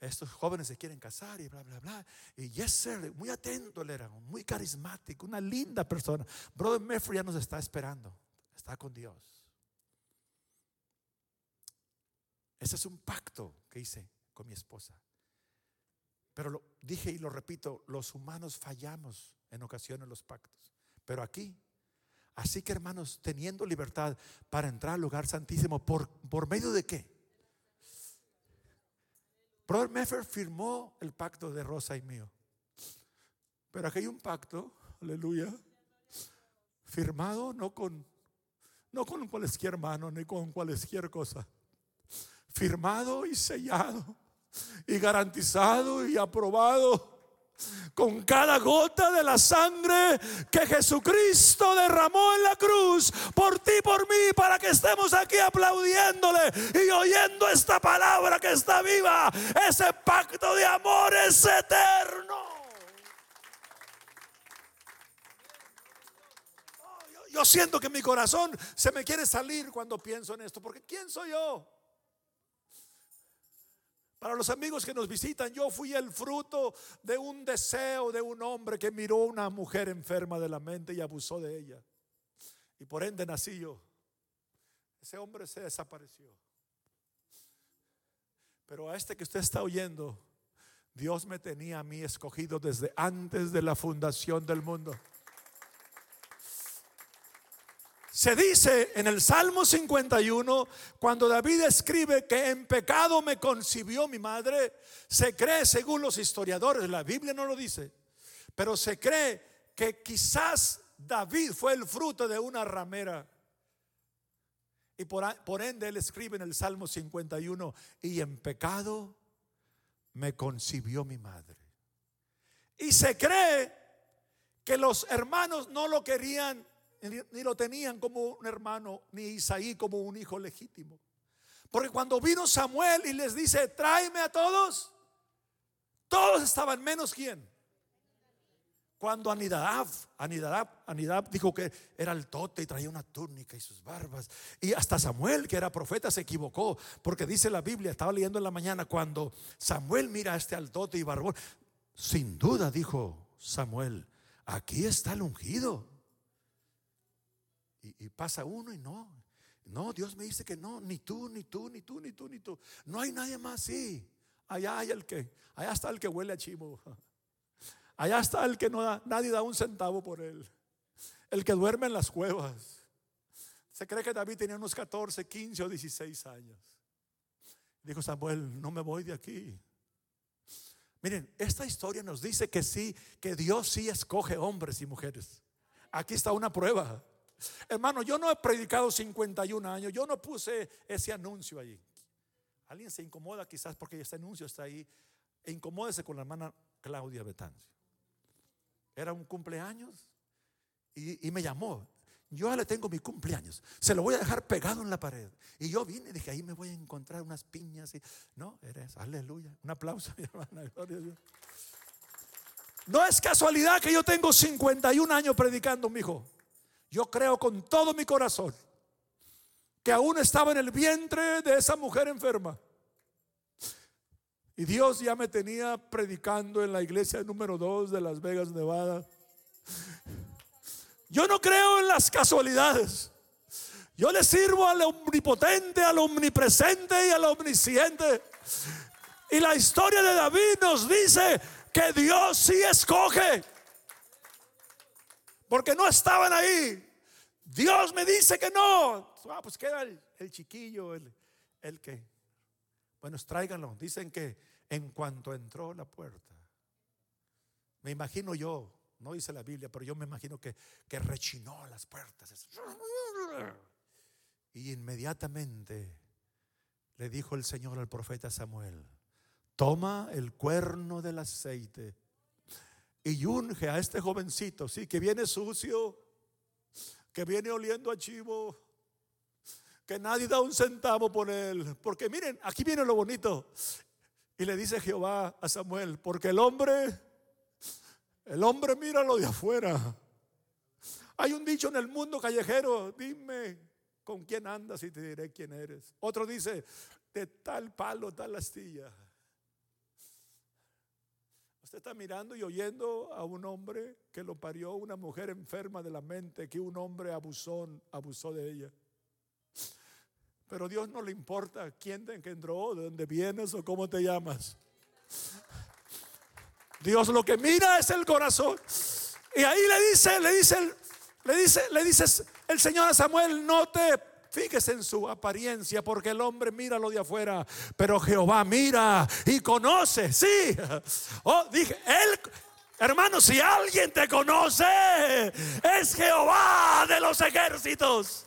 estos jóvenes se quieren casar y bla, bla, bla. Y yes, sir, muy atento él era, muy carismático, una linda persona. Brother Meffer ya nos está esperando, está con Dios. Ese es un pacto que hice con mi esposa. Pero lo dije y lo repito, los humanos fallamos en ocasiones los pactos. Pero aquí, así que hermanos, teniendo libertad para entrar al lugar santísimo, ¿por, por medio de qué? Brother Meffer firmó el pacto de Rosa y mío. Pero aquí hay un pacto, aleluya, firmado no con, no con cualquier mano ni con cualquier cosa firmado y sellado y garantizado y aprobado con cada gota de la sangre que Jesucristo derramó en la cruz por ti por mí para que estemos aquí aplaudiéndole y oyendo esta palabra que está viva. Ese pacto de amor es eterno. Yo siento que mi corazón se me quiere salir cuando pienso en esto, porque ¿quién soy yo? Para los amigos que nos visitan, yo fui el fruto de un deseo de un hombre que miró a una mujer enferma de la mente y abusó de ella. Y por ende nací yo. Ese hombre se desapareció. Pero a este que usted está oyendo, Dios me tenía a mí escogido desde antes de la fundación del mundo. Se dice en el Salmo 51, cuando David escribe que en pecado me concibió mi madre, se cree, según los historiadores, la Biblia no lo dice, pero se cree que quizás David fue el fruto de una ramera. Y por, por ende él escribe en el Salmo 51, y en pecado me concibió mi madre. Y se cree que los hermanos no lo querían ni lo tenían como un hermano, ni Isaí como un hijo legítimo. Porque cuando vino Samuel y les dice, tráeme a todos, todos estaban menos quién. Cuando Anidab, Anidab, Anidab dijo que era el tote y traía una túnica y sus barbas. Y hasta Samuel, que era profeta, se equivocó. Porque dice la Biblia, estaba leyendo en la mañana, cuando Samuel mira a este altote y barbón, sin duda dijo Samuel, aquí está el ungido. Y, pasa uno y no. No, Dios me dice que no, ni tú, ni tú, ni tú, ni tú, ni tú. No hay nadie más, sí. Allá hay el que, allá está el que huele a chivo. Allá está el que no da, nadie da un centavo por él. El que duerme en las cuevas. Se cree que David tenía unos 14, 15 o 16 años. Dijo Samuel, no me voy de aquí. Miren, esta historia nos dice que sí, que Dios sí escoge hombres y mujeres. Aquí está una prueba. Hermano, yo no he predicado 51 años, yo no puse ese anuncio allí. Alguien se incomoda quizás porque ese anuncio está ahí. E incomódese con la hermana Claudia Betancio. Era un cumpleaños y, me llamó. Yo ya le tengo mi cumpleaños. Se lo voy a dejar pegado en la pared. Y yo vine y dije, ahí me voy a encontrar unas piñas. Y, no, eres, aleluya. Un aplauso, mi hermana. Gloria a Dios. No es casualidad que yo tengo 51 años predicando, mi hijo. Yo creo con todo mi corazón que aún estaba en el vientre de esa mujer enferma. Y Dios ya me tenía predicando en la iglesia número 2 de Las Vegas, Nevada. Yo no creo en las casualidades. Yo le sirvo al omnipotente, al omnipresente y al omnisciente. Y la historia de David nos dice que Dios sí escoge porque no estaban ahí. Dios me dice que no. Ah, pues queda el, chiquillo, el, el, que. Bueno, tráiganlo. Dicen que en cuanto entró la puerta, me imagino yo, no dice la Biblia, pero yo me imagino que, que rechinó las puertas. Y inmediatamente le dijo el Señor al profeta Samuel, toma el cuerno del aceite y unge a este jovencito, sí, que viene sucio, que viene oliendo a chivo, que nadie da un centavo por él. Porque miren, aquí viene lo bonito. Y le dice Jehová a Samuel, porque el hombre, el hombre mira lo de afuera. Hay un dicho en el mundo callejero, dime con quién andas y te diré quién eres. Otro dice, de tal palo, tal astilla. Usted está mirando y oyendo a un hombre que lo parió una mujer enferma de la mente, que un hombre abusó, de ella. Pero Dios no le importa quién te engendró, de dónde vienes o cómo te llamas. Dios lo que mira es el corazón. Y ahí le dice, le dice, le dice, le dice el Señor a Samuel, no te Fíjese en su apariencia, porque el hombre mira lo de afuera, pero Jehová mira y conoce. Sí. Oh, dije, él, hermano, si alguien te conoce, es Jehová de los ejércitos.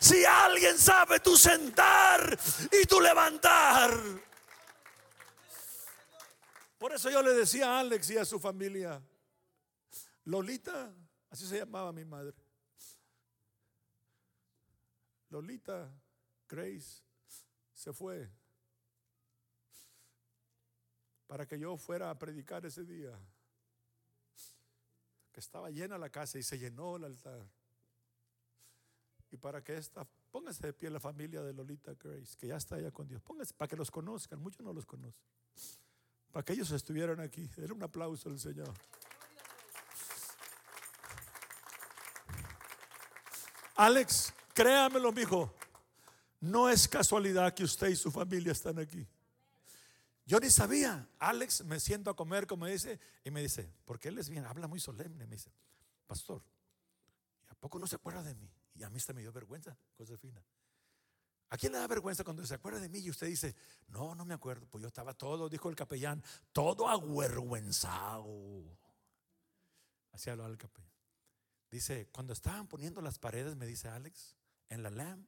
Si alguien sabe tu sentar y tu levantar. Por eso yo le decía a Alex y a su familia, Lolita, así se llamaba mi madre. Lolita Grace se fue para que yo fuera a predicar ese día. Que estaba llena la casa y se llenó el altar. Y para que esta, póngase de pie la familia de Lolita Grace, que ya está allá con Dios. Póngase para que los conozcan, muchos no los conocen. Para que ellos estuvieran aquí. Era un aplauso al Señor. Alex, Créamelo, mijo. No es casualidad que usted y su familia están aquí. Yo ni sabía. Alex me siento a comer, como dice, y me dice, porque él es bien, habla muy solemne. Me dice, Pastor, ¿a poco no se acuerda de mí? Y a mí se me dio vergüenza, Josefina. ¿A quién le da vergüenza cuando se acuerda de mí y usted dice, no, no me acuerdo? Pues yo estaba todo, dijo el capellán, todo avergüenzado. Así hablaba el capellán. Dice, cuando estaban poniendo las paredes, me dice Alex, en la LAM.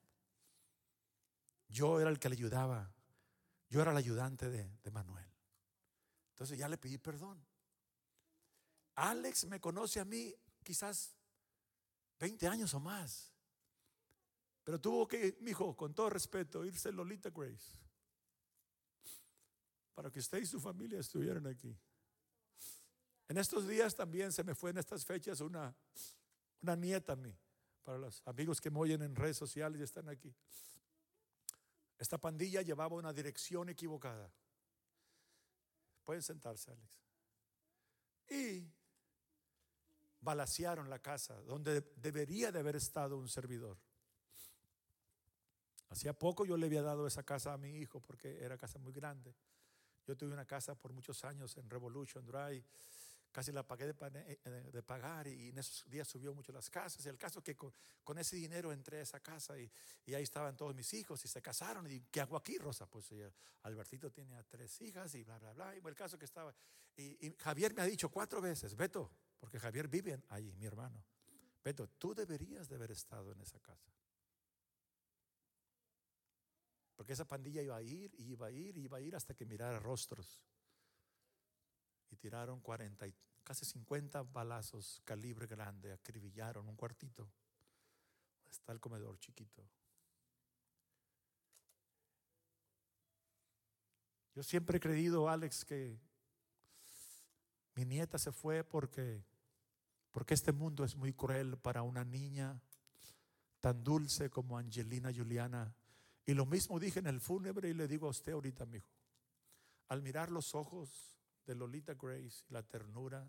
Yo era el que le ayudaba. Yo era el ayudante de, Manuel. Entonces ya le pedí perdón. Alex me conoce a mí quizás 20 años o más. Pero tuvo que, mi hijo, con todo respeto, irse Lolita Grace. Para que usted y su familia estuvieran aquí. En estos días también se me fue en estas fechas una, una nieta a mí. Para los amigos que me oyen en redes sociales y están aquí. Esta pandilla llevaba una dirección equivocada. Pueden sentarse, Alex. Y balacearon la casa donde debería de haber estado un servidor. Hacía poco yo le había dado esa casa a mi hijo porque era casa muy grande. Yo tuve una casa por muchos años en Revolution Drive casi la pagué de, eh, pagar y en esos días subió mucho las casas. Y el caso que con, ese dinero entré a esa casa y, ahí estaban todos mis hijos y se casaron. ¿Y qué hago aquí, Rosa? Pues eh, Albertito tiene a tres hijas y bla, bla, bla. Y el caso que estaba. Y, Javier me ha dicho cuatro veces, Beto, porque Javier vive allí, mi hermano. Beto, tú deberías de haber estado en esa casa. Porque esa pandilla iba a ir, y iba a ir, y iba a ir hasta que mirara rostros y tiraron 40, casi 50 balazos calibre grande, acribillaron un cuartito. Está el comedor chiquito. Yo siempre he creído, Alex, que mi nieta se fue porque porque este mundo es muy cruel para una niña tan dulce como Angelina Juliana. Y lo mismo dije en el fúnebre y le digo a usted ahorita, mi hijo. Al mirar los ojos de Lolita Grace, la ternura,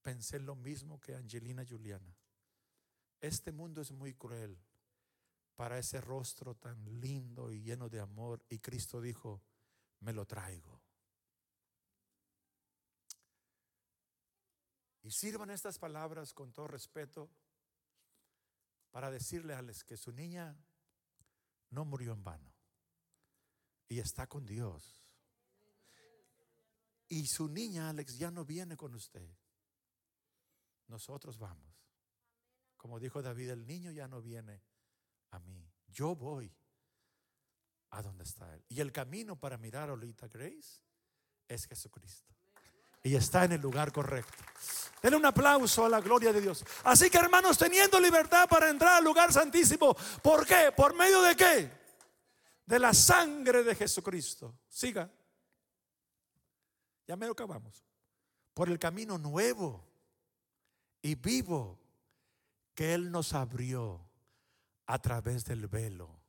pensé lo mismo que Angelina Juliana. Este mundo es muy cruel para ese rostro tan lindo y lleno de amor. Y Cristo dijo, me lo traigo. Y sirvan estas palabras con todo respeto para decirle a Alex que su niña no murió en vano y está con Dios. Y su niña, Alex, ya no viene con usted. Nosotros vamos. Como dijo David, el niño ya no viene a mí. Yo voy a donde está Él. Y el camino para mirar a Olita Grace es Jesucristo. Y está en el lugar correcto. Denle un aplauso a la gloria de Dios. Así que hermanos, teniendo libertad para entrar al lugar santísimo, ¿por qué? ¿Por medio de qué? De la sangre de Jesucristo. Siga. Ya me lo acabamos. Por el camino nuevo y vivo que Él nos abrió a través del velo.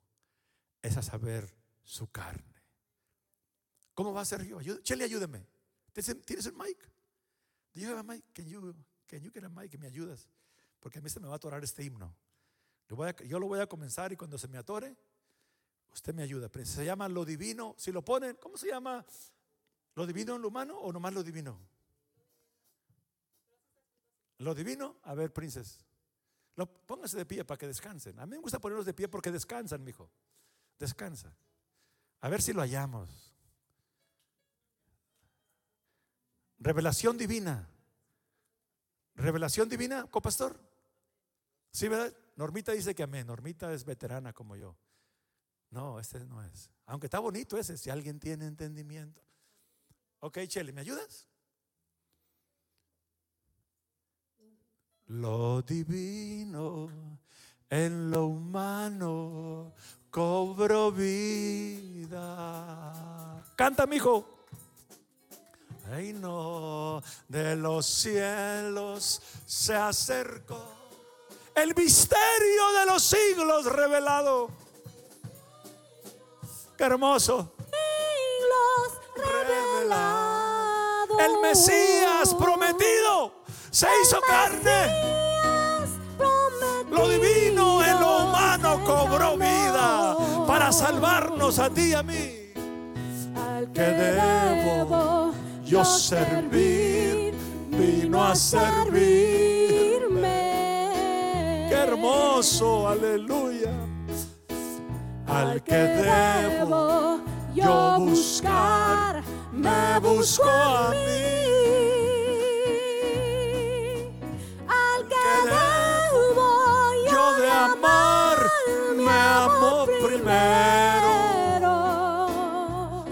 Es a saber su carne. ¿Cómo va a ser yo? Chele, ayúdeme. ¿Tienes el mic? A mic? Can you, can you get a mic? Que me ayudas. Porque a mí se me va a atorar este himno. yo lo voy a comenzar y cuando se me atore, usted me ayuda. Se llama Lo Divino. Si lo ponen, ¿cómo se llama? ¿Lo divino en lo humano o nomás lo divino? ¿Lo divino? A ver, princes. póngase de pie para que descansen. A mí me gusta ponerlos de pie porque descansan, mi hijo. Descansa. A ver si lo hallamos. Revelación divina. Revelación divina, copastor. Sí, ¿verdad? Normita dice que amén. Normita es veterana como yo. No, este no es. Aunque está bonito ese, si alguien tiene entendimiento. Ok, Chele, ¿me ayudas? Lo divino en lo humano cobro vida. Canta, mijo. no de los cielos se acercó el misterio de los siglos revelado. Qué hermoso revelado. El Mesías prometido se hizo carne. Lo divino en lo humano cobró vida para salvarnos a ti y a mí. Que debo yo servir, vino a servirme. Qué hermoso, aleluya. Al que debo yo buscar, me buscó a mí. Al que debo yo de amar, me amó primero.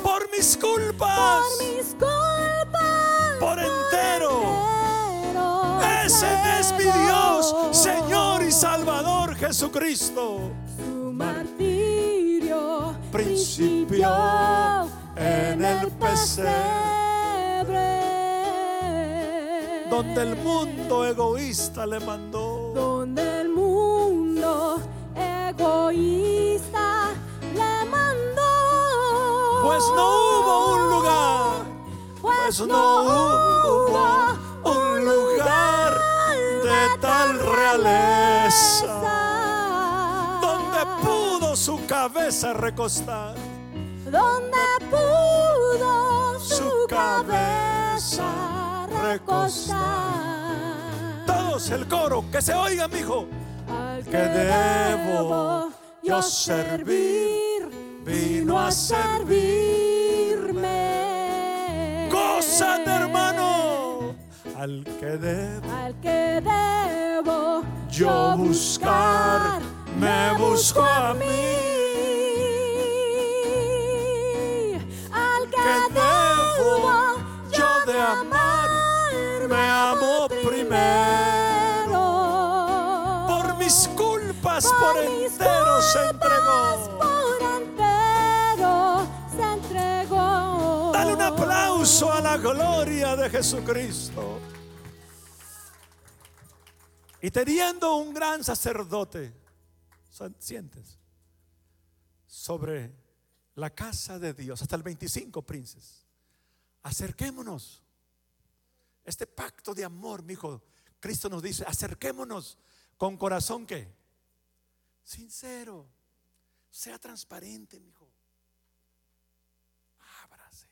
Por mis culpas, por mis culpas, por entero. Ese es mi Dios, Señor y Salvador Jesucristo. Su martirio principio en el pesebre, donde el mundo egoísta le mandó. donde el mundo egoísta le mandó. Pues no hubo un lugar, pues no hubo un lugar de tal realeza donde pudo su cabeza recostar. Donde pudo su cabeza recostar. Todos el coro, que se oiga, mijo. Al que debo yo servir, vino a servirme. Gózate, hermano. Al que debo Al que debo yo buscar, me busco a mí. Culpas, por entero se entregó. Por entero se entregó. Dale un aplauso a la gloria de Jesucristo. Y teniendo un gran sacerdote, sientes, sobre la casa de Dios, hasta el 25, princes, acerquémonos. Este pacto de amor, mi hijo, Cristo nos dice, acerquémonos con corazón que sincero, sea transparente, mi hijo. Ábrase.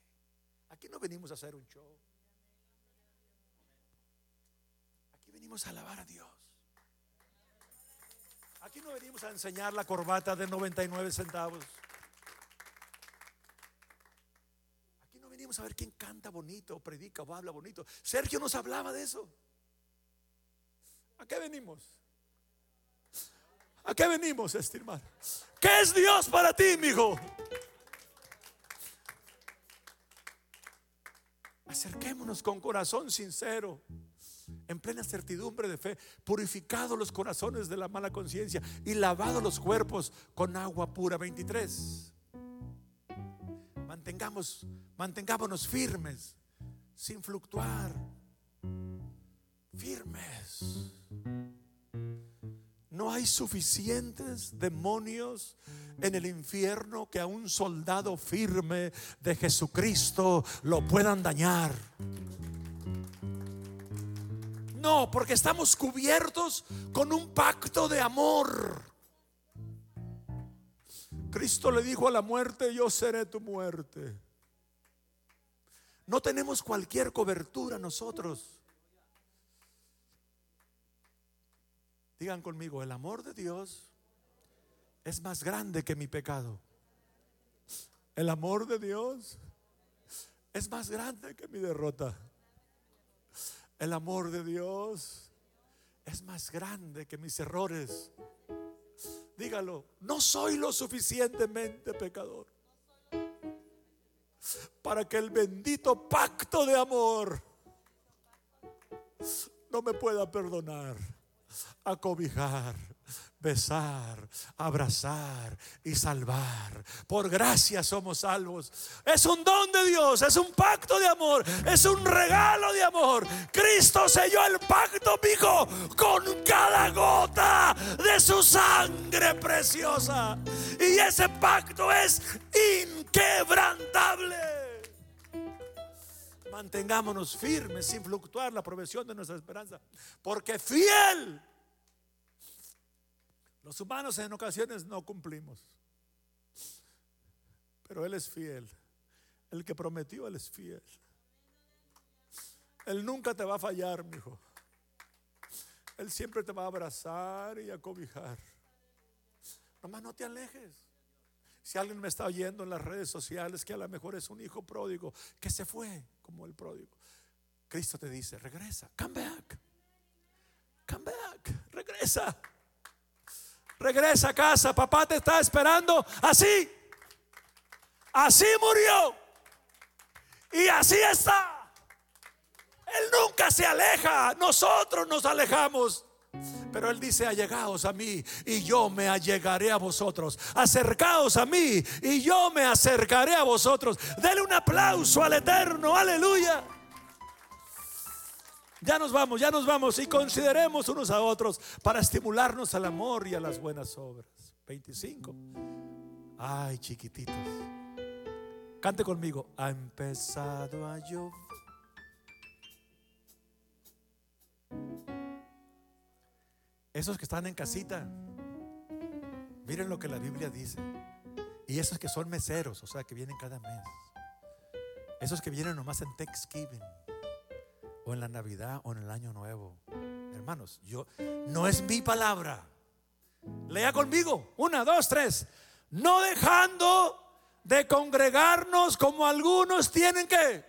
Aquí no venimos a hacer un show. Aquí venimos a alabar a Dios. Aquí no venimos a enseñar la corbata de 99 centavos. Aquí no venimos a ver quién canta bonito, o predica o habla bonito. Sergio nos hablaba de eso. ¿A qué venimos? ¿A qué venimos, estimar? ¿Qué es Dios para ti, mi hijo? Acerquémonos con corazón sincero, en plena certidumbre de fe, purificados los corazones de la mala conciencia y lavados los cuerpos con agua pura. 23. Mantengamos, mantengámonos firmes, sin fluctuar. Firmes. No hay suficientes demonios en el infierno que a un soldado firme de Jesucristo lo puedan dañar. No, porque estamos cubiertos con un pacto de amor. Cristo le dijo a la muerte, yo seré tu muerte. No tenemos cualquier cobertura nosotros. Digan conmigo, el amor de Dios es más grande que mi pecado. El amor de Dios es más grande que mi derrota. El amor de Dios es más grande que mis errores. Dígalo, no soy lo suficientemente pecador para que el bendito pacto de amor no me pueda perdonar, acobijar, besar, abrazar y salvar. Por gracia somos salvos. Es un don de Dios, es un pacto de amor, es un regalo de amor. Cristo selló el pacto, mijo, con cada gota de su sangre preciosa. Y ese pacto es inquebrantable. Mantengámonos firmes sin fluctuar la provisión de nuestra esperanza, porque fiel los humanos en ocasiones no cumplimos. Pero Él es fiel. El que prometió, Él es fiel. Él nunca te va a fallar, mi hijo. Él siempre te va a abrazar y a cobijar. Nomás no te alejes. Si alguien me está oyendo en las redes sociales que a lo mejor es un hijo pródigo que se fue como el pródigo, Cristo te dice, regresa, come back, come back, regresa. Regresa a casa, papá te está esperando así. Así murió. Y así está. Él nunca se aleja, nosotros nos alejamos. Pero Él dice, allegaos a mí y yo me allegaré a vosotros. Acercaos a mí y yo me acercaré a vosotros. Dele un aplauso al Eterno, aleluya. Ya nos vamos, ya nos vamos y consideremos unos a otros para estimularnos al amor y a las buenas obras. 25. Ay, chiquititos. Cante conmigo. Ha empezado a llover. Esos que están en casita, miren lo que la Biblia dice. Y esos que son meseros, o sea, que vienen cada mes. Esos que vienen nomás en Thanksgiving, o en la Navidad, o en el Año Nuevo. Hermanos, yo, no es mi palabra. Lea conmigo. Una, dos, tres. No dejando de congregarnos como algunos tienen que.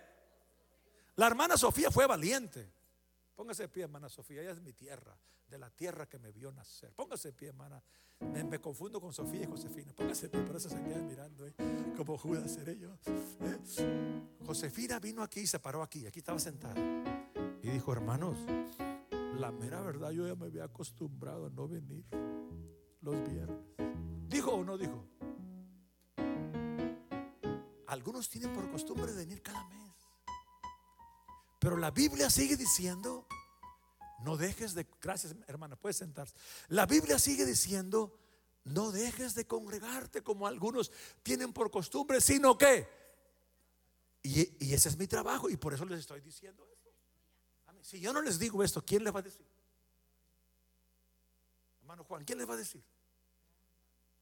La hermana Sofía fue valiente. Póngase de pie, hermana Sofía. Ella es mi tierra, de la tierra que me vio nacer. Póngase de pie, hermana. Me, me confundo con Sofía y Josefina. Póngase de pie, por eso se quedan mirando. ¿eh? Como Judas seré yo. Josefina vino aquí y se paró aquí. Aquí estaba sentada. Y dijo, hermanos, la mera verdad, yo ya me había acostumbrado a no venir los viernes. ¿Dijo o no dijo? Algunos tienen por costumbre venir cada mes. Pero la Biblia sigue diciendo, no dejes de, gracias hermana, puedes sentarse. La Biblia sigue diciendo, no dejes de congregarte como algunos tienen por costumbre, sino que, y, y ese es mi trabajo y por eso les estoy diciendo esto. Si yo no les digo esto, ¿quién les va a decir? Hermano Juan, ¿quién les va a decir?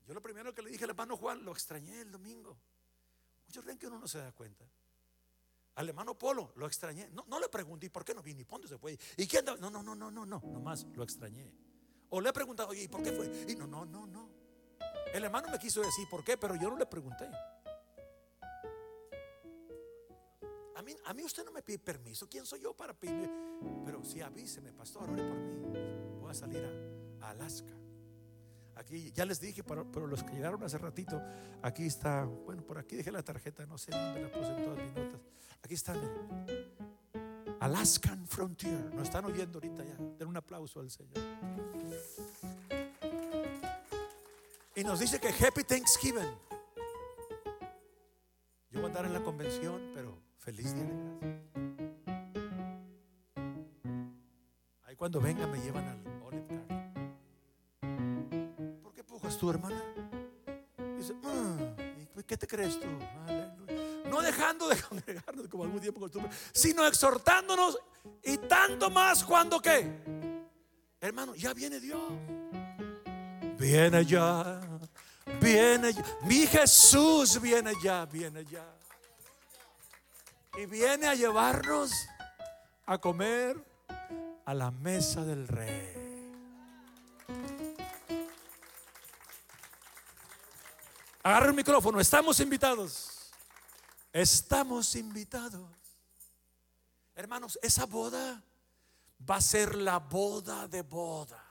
Yo lo primero que le dije al hermano Juan, lo extrañé el domingo. Muchos creen que uno no se da cuenta. Al hermano Polo lo extrañé. No, no le pregunté, ¿por qué no vine? ¿Y dónde se fue? ¿Y quién? No, no, no, no, no, no. Nomás lo extrañé. O le he preguntado, oye, ¿y por qué fue? Y no, no, no, no. El hermano me quiso decir por qué, pero yo no le pregunté. A mí, a mí usted no me pide permiso. ¿Quién soy yo para pedirme? Pero sí avíseme, pastor, ore por mí. Voy a salir a Alaska. Aquí ya les dije, pero, los que llegaron hace ratito, aquí está, bueno, por aquí dejé la tarjeta, no sé dónde la puse en todas mis notas. Aquí está. Alaskan Frontier. Nos están oyendo ahorita ya. Den un aplauso al Señor. Y nos dice que Happy Thanksgiving. Yo voy a andar en la convención, pero feliz día de gracias. Ahí cuando venga me llevan al Olive Garden. ¿Por qué pujas tú, hermana? Dice, "Ah, ¿y ¿qué te crees tú? No dejando de congregarnos como algún tiempo costumbre, sino exhortándonos y tanto más cuando qué. Hermano, ya viene Dios. Viene ya, viene ya. Mi Jesús viene ya, viene ya. Y viene a llevarnos a comer a la mesa del rey. Agarra el micrófono, estamos invitados. Estamos invitados. Hermanos, esa boda va a ser la boda de boda.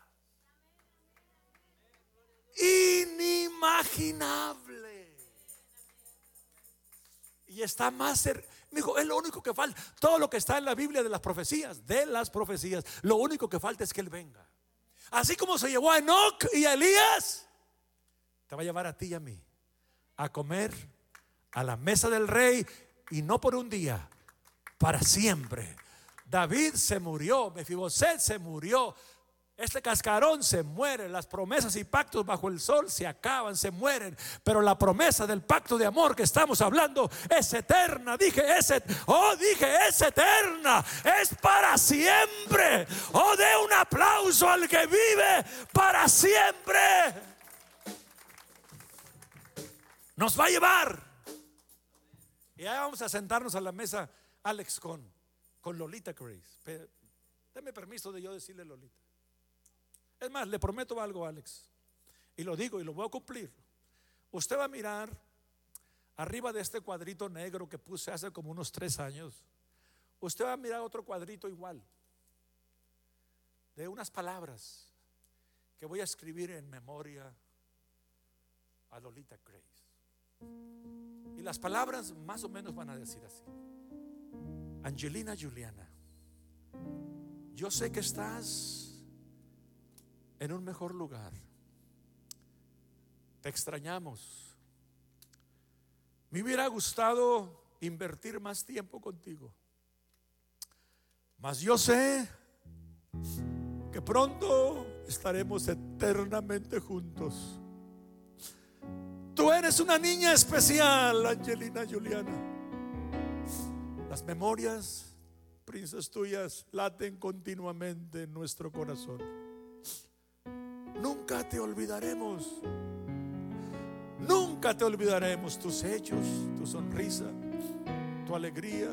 Inimaginable. Y está más cerca. Dijo, es lo único que falta. Todo lo que está en la Biblia de las profecías, de las profecías, lo único que falta es que Él venga. Así como se llevó a Enoch y a Elías, te va a llevar a ti y a mí a comer a la mesa del rey y no por un día, para siempre. David se murió, Mefiboset se murió, este cascarón se muere, las promesas y pactos bajo el sol se acaban, se mueren, pero la promesa del pacto de amor que estamos hablando es eterna. Dije, es, oh, dije, es eterna, es para siempre. Oh, de un aplauso al que vive para siempre. Nos va a llevar. Y ahí vamos a sentarnos a la mesa, Alex, con, con Lolita Grace. Deme permiso de yo decirle Lolita. Es más, le prometo algo, Alex. Y lo digo y lo voy a cumplir. Usted va a mirar arriba de este cuadrito negro que puse hace como unos tres años. Usted va a mirar otro cuadrito igual. De unas palabras que voy a escribir en memoria a Lolita Grace. Y las palabras más o menos van a decir así. Angelina Juliana, yo sé que estás en un mejor lugar. Te extrañamos. Me hubiera gustado invertir más tiempo contigo. Mas yo sé que pronto estaremos eternamente juntos. Tú eres una niña especial, Angelina Juliana. Las memorias, princesas tuyas, laten continuamente en nuestro corazón. Nunca te olvidaremos. Nunca te olvidaremos tus hechos, tu sonrisa, tu alegría,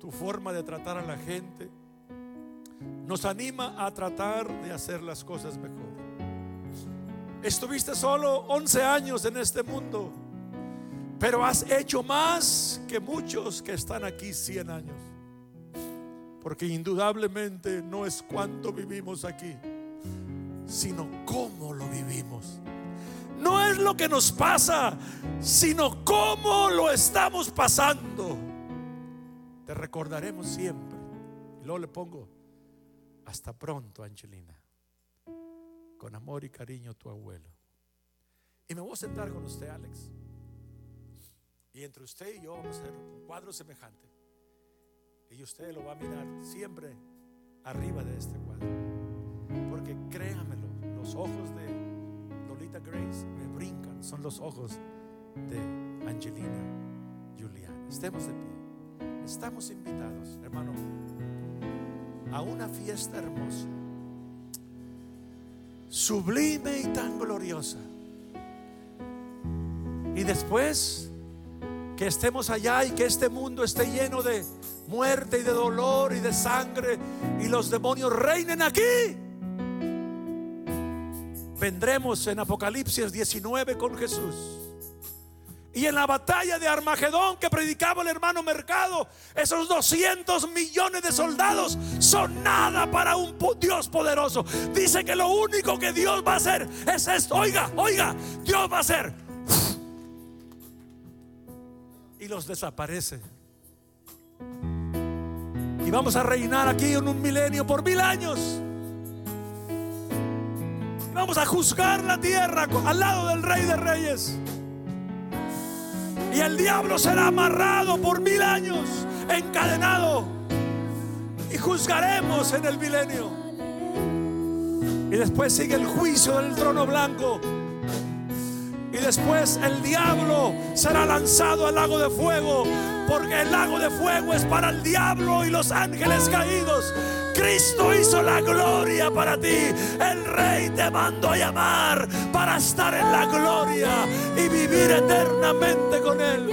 tu forma de tratar a la gente. Nos anima a tratar de hacer las cosas mejor. Estuviste solo 11 años en este mundo, pero has hecho más que muchos que están aquí 100 años. Porque indudablemente no es cuánto vivimos aquí, sino cómo lo vivimos. No es lo que nos pasa, sino cómo lo estamos pasando. Te recordaremos siempre. Y luego le pongo, hasta pronto, Angelina. Con amor y cariño, tu abuelo. Y me voy a sentar con usted, Alex. Y entre usted y yo vamos a hacer un cuadro semejante. Y usted lo va a mirar siempre arriba de este cuadro. Porque créamelo, los ojos de Lolita Grace me brincan. Son los ojos de Angelina Juliana. Estemos de pie. Estamos invitados, hermano, a una fiesta hermosa, sublime y tan gloriosa. Y después que estemos allá y que este mundo esté lleno de muerte y de dolor y de sangre y los demonios reinen aquí. Vendremos en Apocalipsis 19 con Jesús. Y en la batalla de Armagedón que predicaba el hermano Mercado, esos 200 millones de soldados son nada para un Dios poderoso. Dice que lo único que Dios va a hacer es esto. Oiga, oiga, Dios va a hacer. Y los desaparece. Y vamos a reinar aquí en un milenio por mil años. Y vamos a juzgar la tierra al lado del Rey de Reyes. Y el diablo será amarrado por mil años, encadenado. Y juzgaremos en el milenio. Y después sigue el juicio del trono blanco. Y después el diablo será lanzado al lago de fuego. Porque el lago de fuego es para el diablo y los ángeles caídos. Cristo hizo la gloria para ti. El rey te mandó a llamar para estar en la gloria y vivir eternamente con él.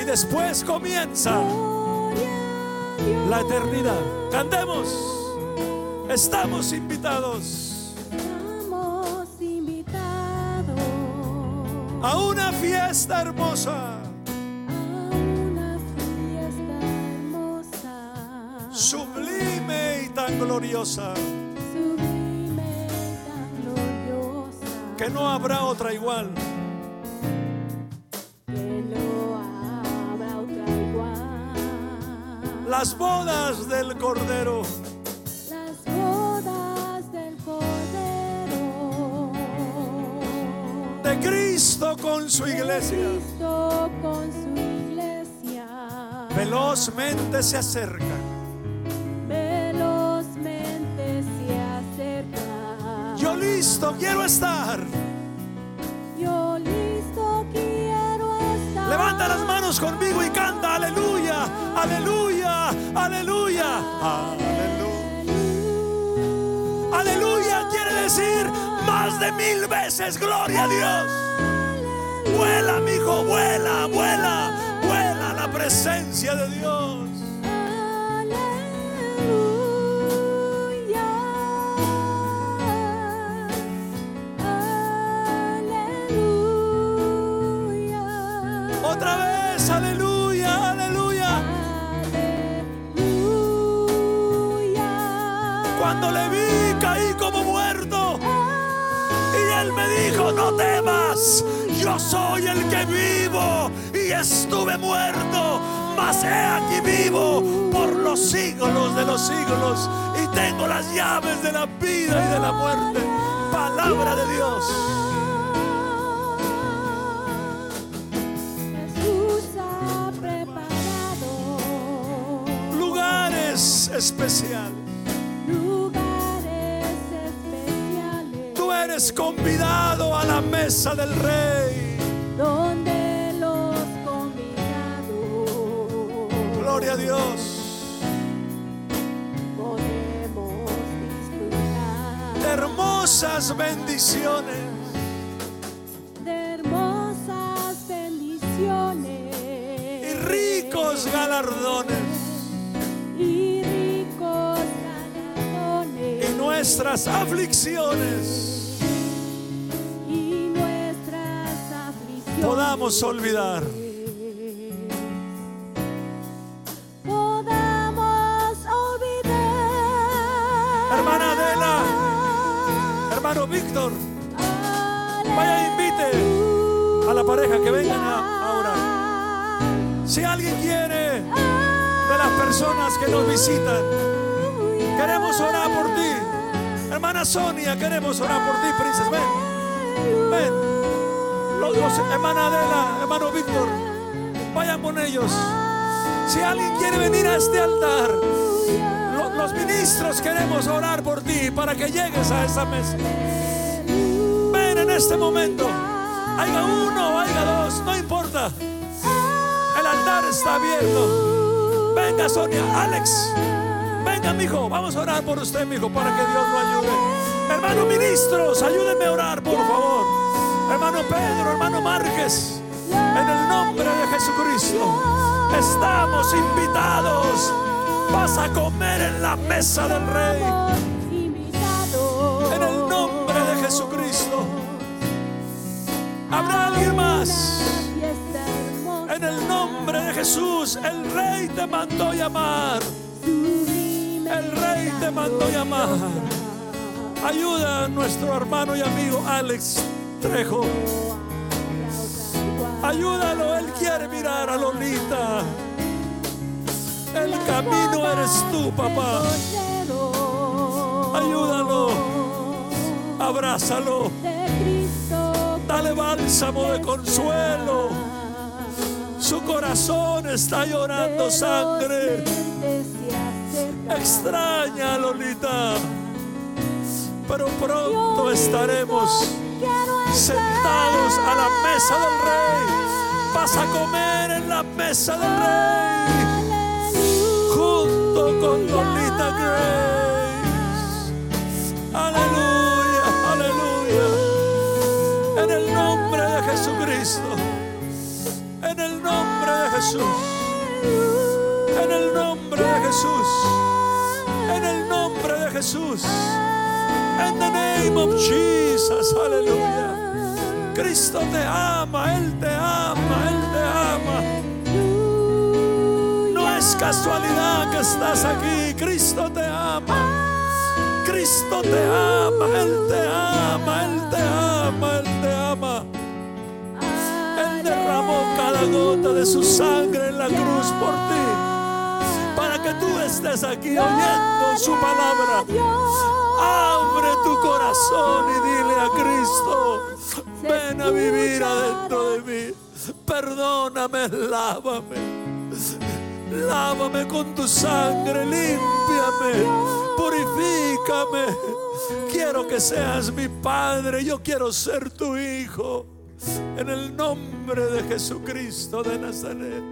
Y después comienza la eternidad. Cantemos. Estamos invitados a una fiesta hermosa. a una fiesta hermosa, sublime y tan gloriosa, sublime y tan gloriosa, que no habrá otra igual. que no habrá otra igual. Las bodas del Cordero, Cristo con su iglesia, Cristo con su iglesia. velozmente se acercan. Velozmente se acerca. Yo listo quiero estar. Yo listo quiero estar. Levanta las manos conmigo y canta aleluya, aleluya, aleluya. Aleluya. Aleluya quiere decir más de mil veces gloria a Dios. Vuela, mi hijo, vuela, vuela, vuela a la presencia de Dios. Otra vez, aleluya, aleluya. Cuando le vi caí como muerto y él me dijo, no temas, yo soy el que vivo y estuve muerto, mas he aquí vivo por los los siglos de los siglos y tengo las llaves de la vida y de la muerte. Palabra de Dios. Jesús eres convidado a la mesa del rey. donde los convidados Gloria a Dios. podemos disfrutar De hermosas bendiciones. de hermosas bendiciones y ricos galardones y ricos galardones y nuestras aflicciones podamos olvidar. podamos olvidar Hermana Adela, hermano Víctor, vaya invite a la pareja que vengan a, a orar. Si alguien quiere de las personas que nos visitan, queremos orar por ti. Hermana Sonia, queremos orar por ti, princesa. Ven, ven. Hermana Adela, hermano Víctor, vayan con ellos. Si alguien quiere venir a este altar, lo- los ministros queremos orar por ti para que llegues a esa mesa. Ven en este momento. Haya uno, haya dos, no importa. El altar está abierto. Venga, Sonia, Alex. Venga, mijo, vamos a orar por usted, mijo, para que Dios lo ayude. Hermano ministros, ayúdenme a orar, por favor. Hermano Pedro, hermano Márquez, en el nombre de Jesucristo, estamos invitados. Vas a comer en la mesa del Rey. En el nombre de Jesucristo. ¿Habrá alguien más? En el nombre de Jesús, el Rey te mandó llamar. El Rey te mandó llamar. Ayuda a nuestro hermano y amigo Alex Ayúdalo, él quiere mirar a Lolita. El camino eres tú, papá. Ayúdalo, abrázalo, dale bálsamo de consuelo. Su corazón está llorando sangre. Extraña, Lolita. Pero pronto estaremos sentados a la mesa del rey. Vas a comer en la mesa del rey. Junto con Lolita Grace. Aleluya, aleluya. En el nombre de Jesucristo. En el nombre de Jesús. En el nombre de Jesús. En el nombre de Jesús. En the name of Jesus. Aleluya. Cristo te ama, Él te ama, Él te ama. No es casualidad que estás aquí. Cristo te ama. Cristo te ama, Él te ama, Él te ama, Él te ama. Él derramó cada gota de su sangre en la cruz por ti. Para que tú estés aquí oyendo su palabra. Abre tu corazón y dile a Cristo, ven a vivir adentro de mí. Perdóname, lávame. Lávame con tu sangre, límpiame, purifícame. Quiero que seas mi Padre, yo quiero ser tu Hijo. En el nombre de Jesucristo de Nazaret.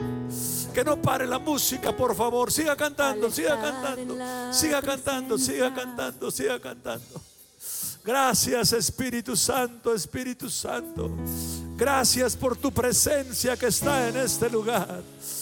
Que no pare la música, por favor. Siga cantando, siga cantando. Siga cantando, siga cantando, siga cantando. Gracias Espíritu Santo, Espíritu Santo. Gracias por tu presencia que está en este lugar.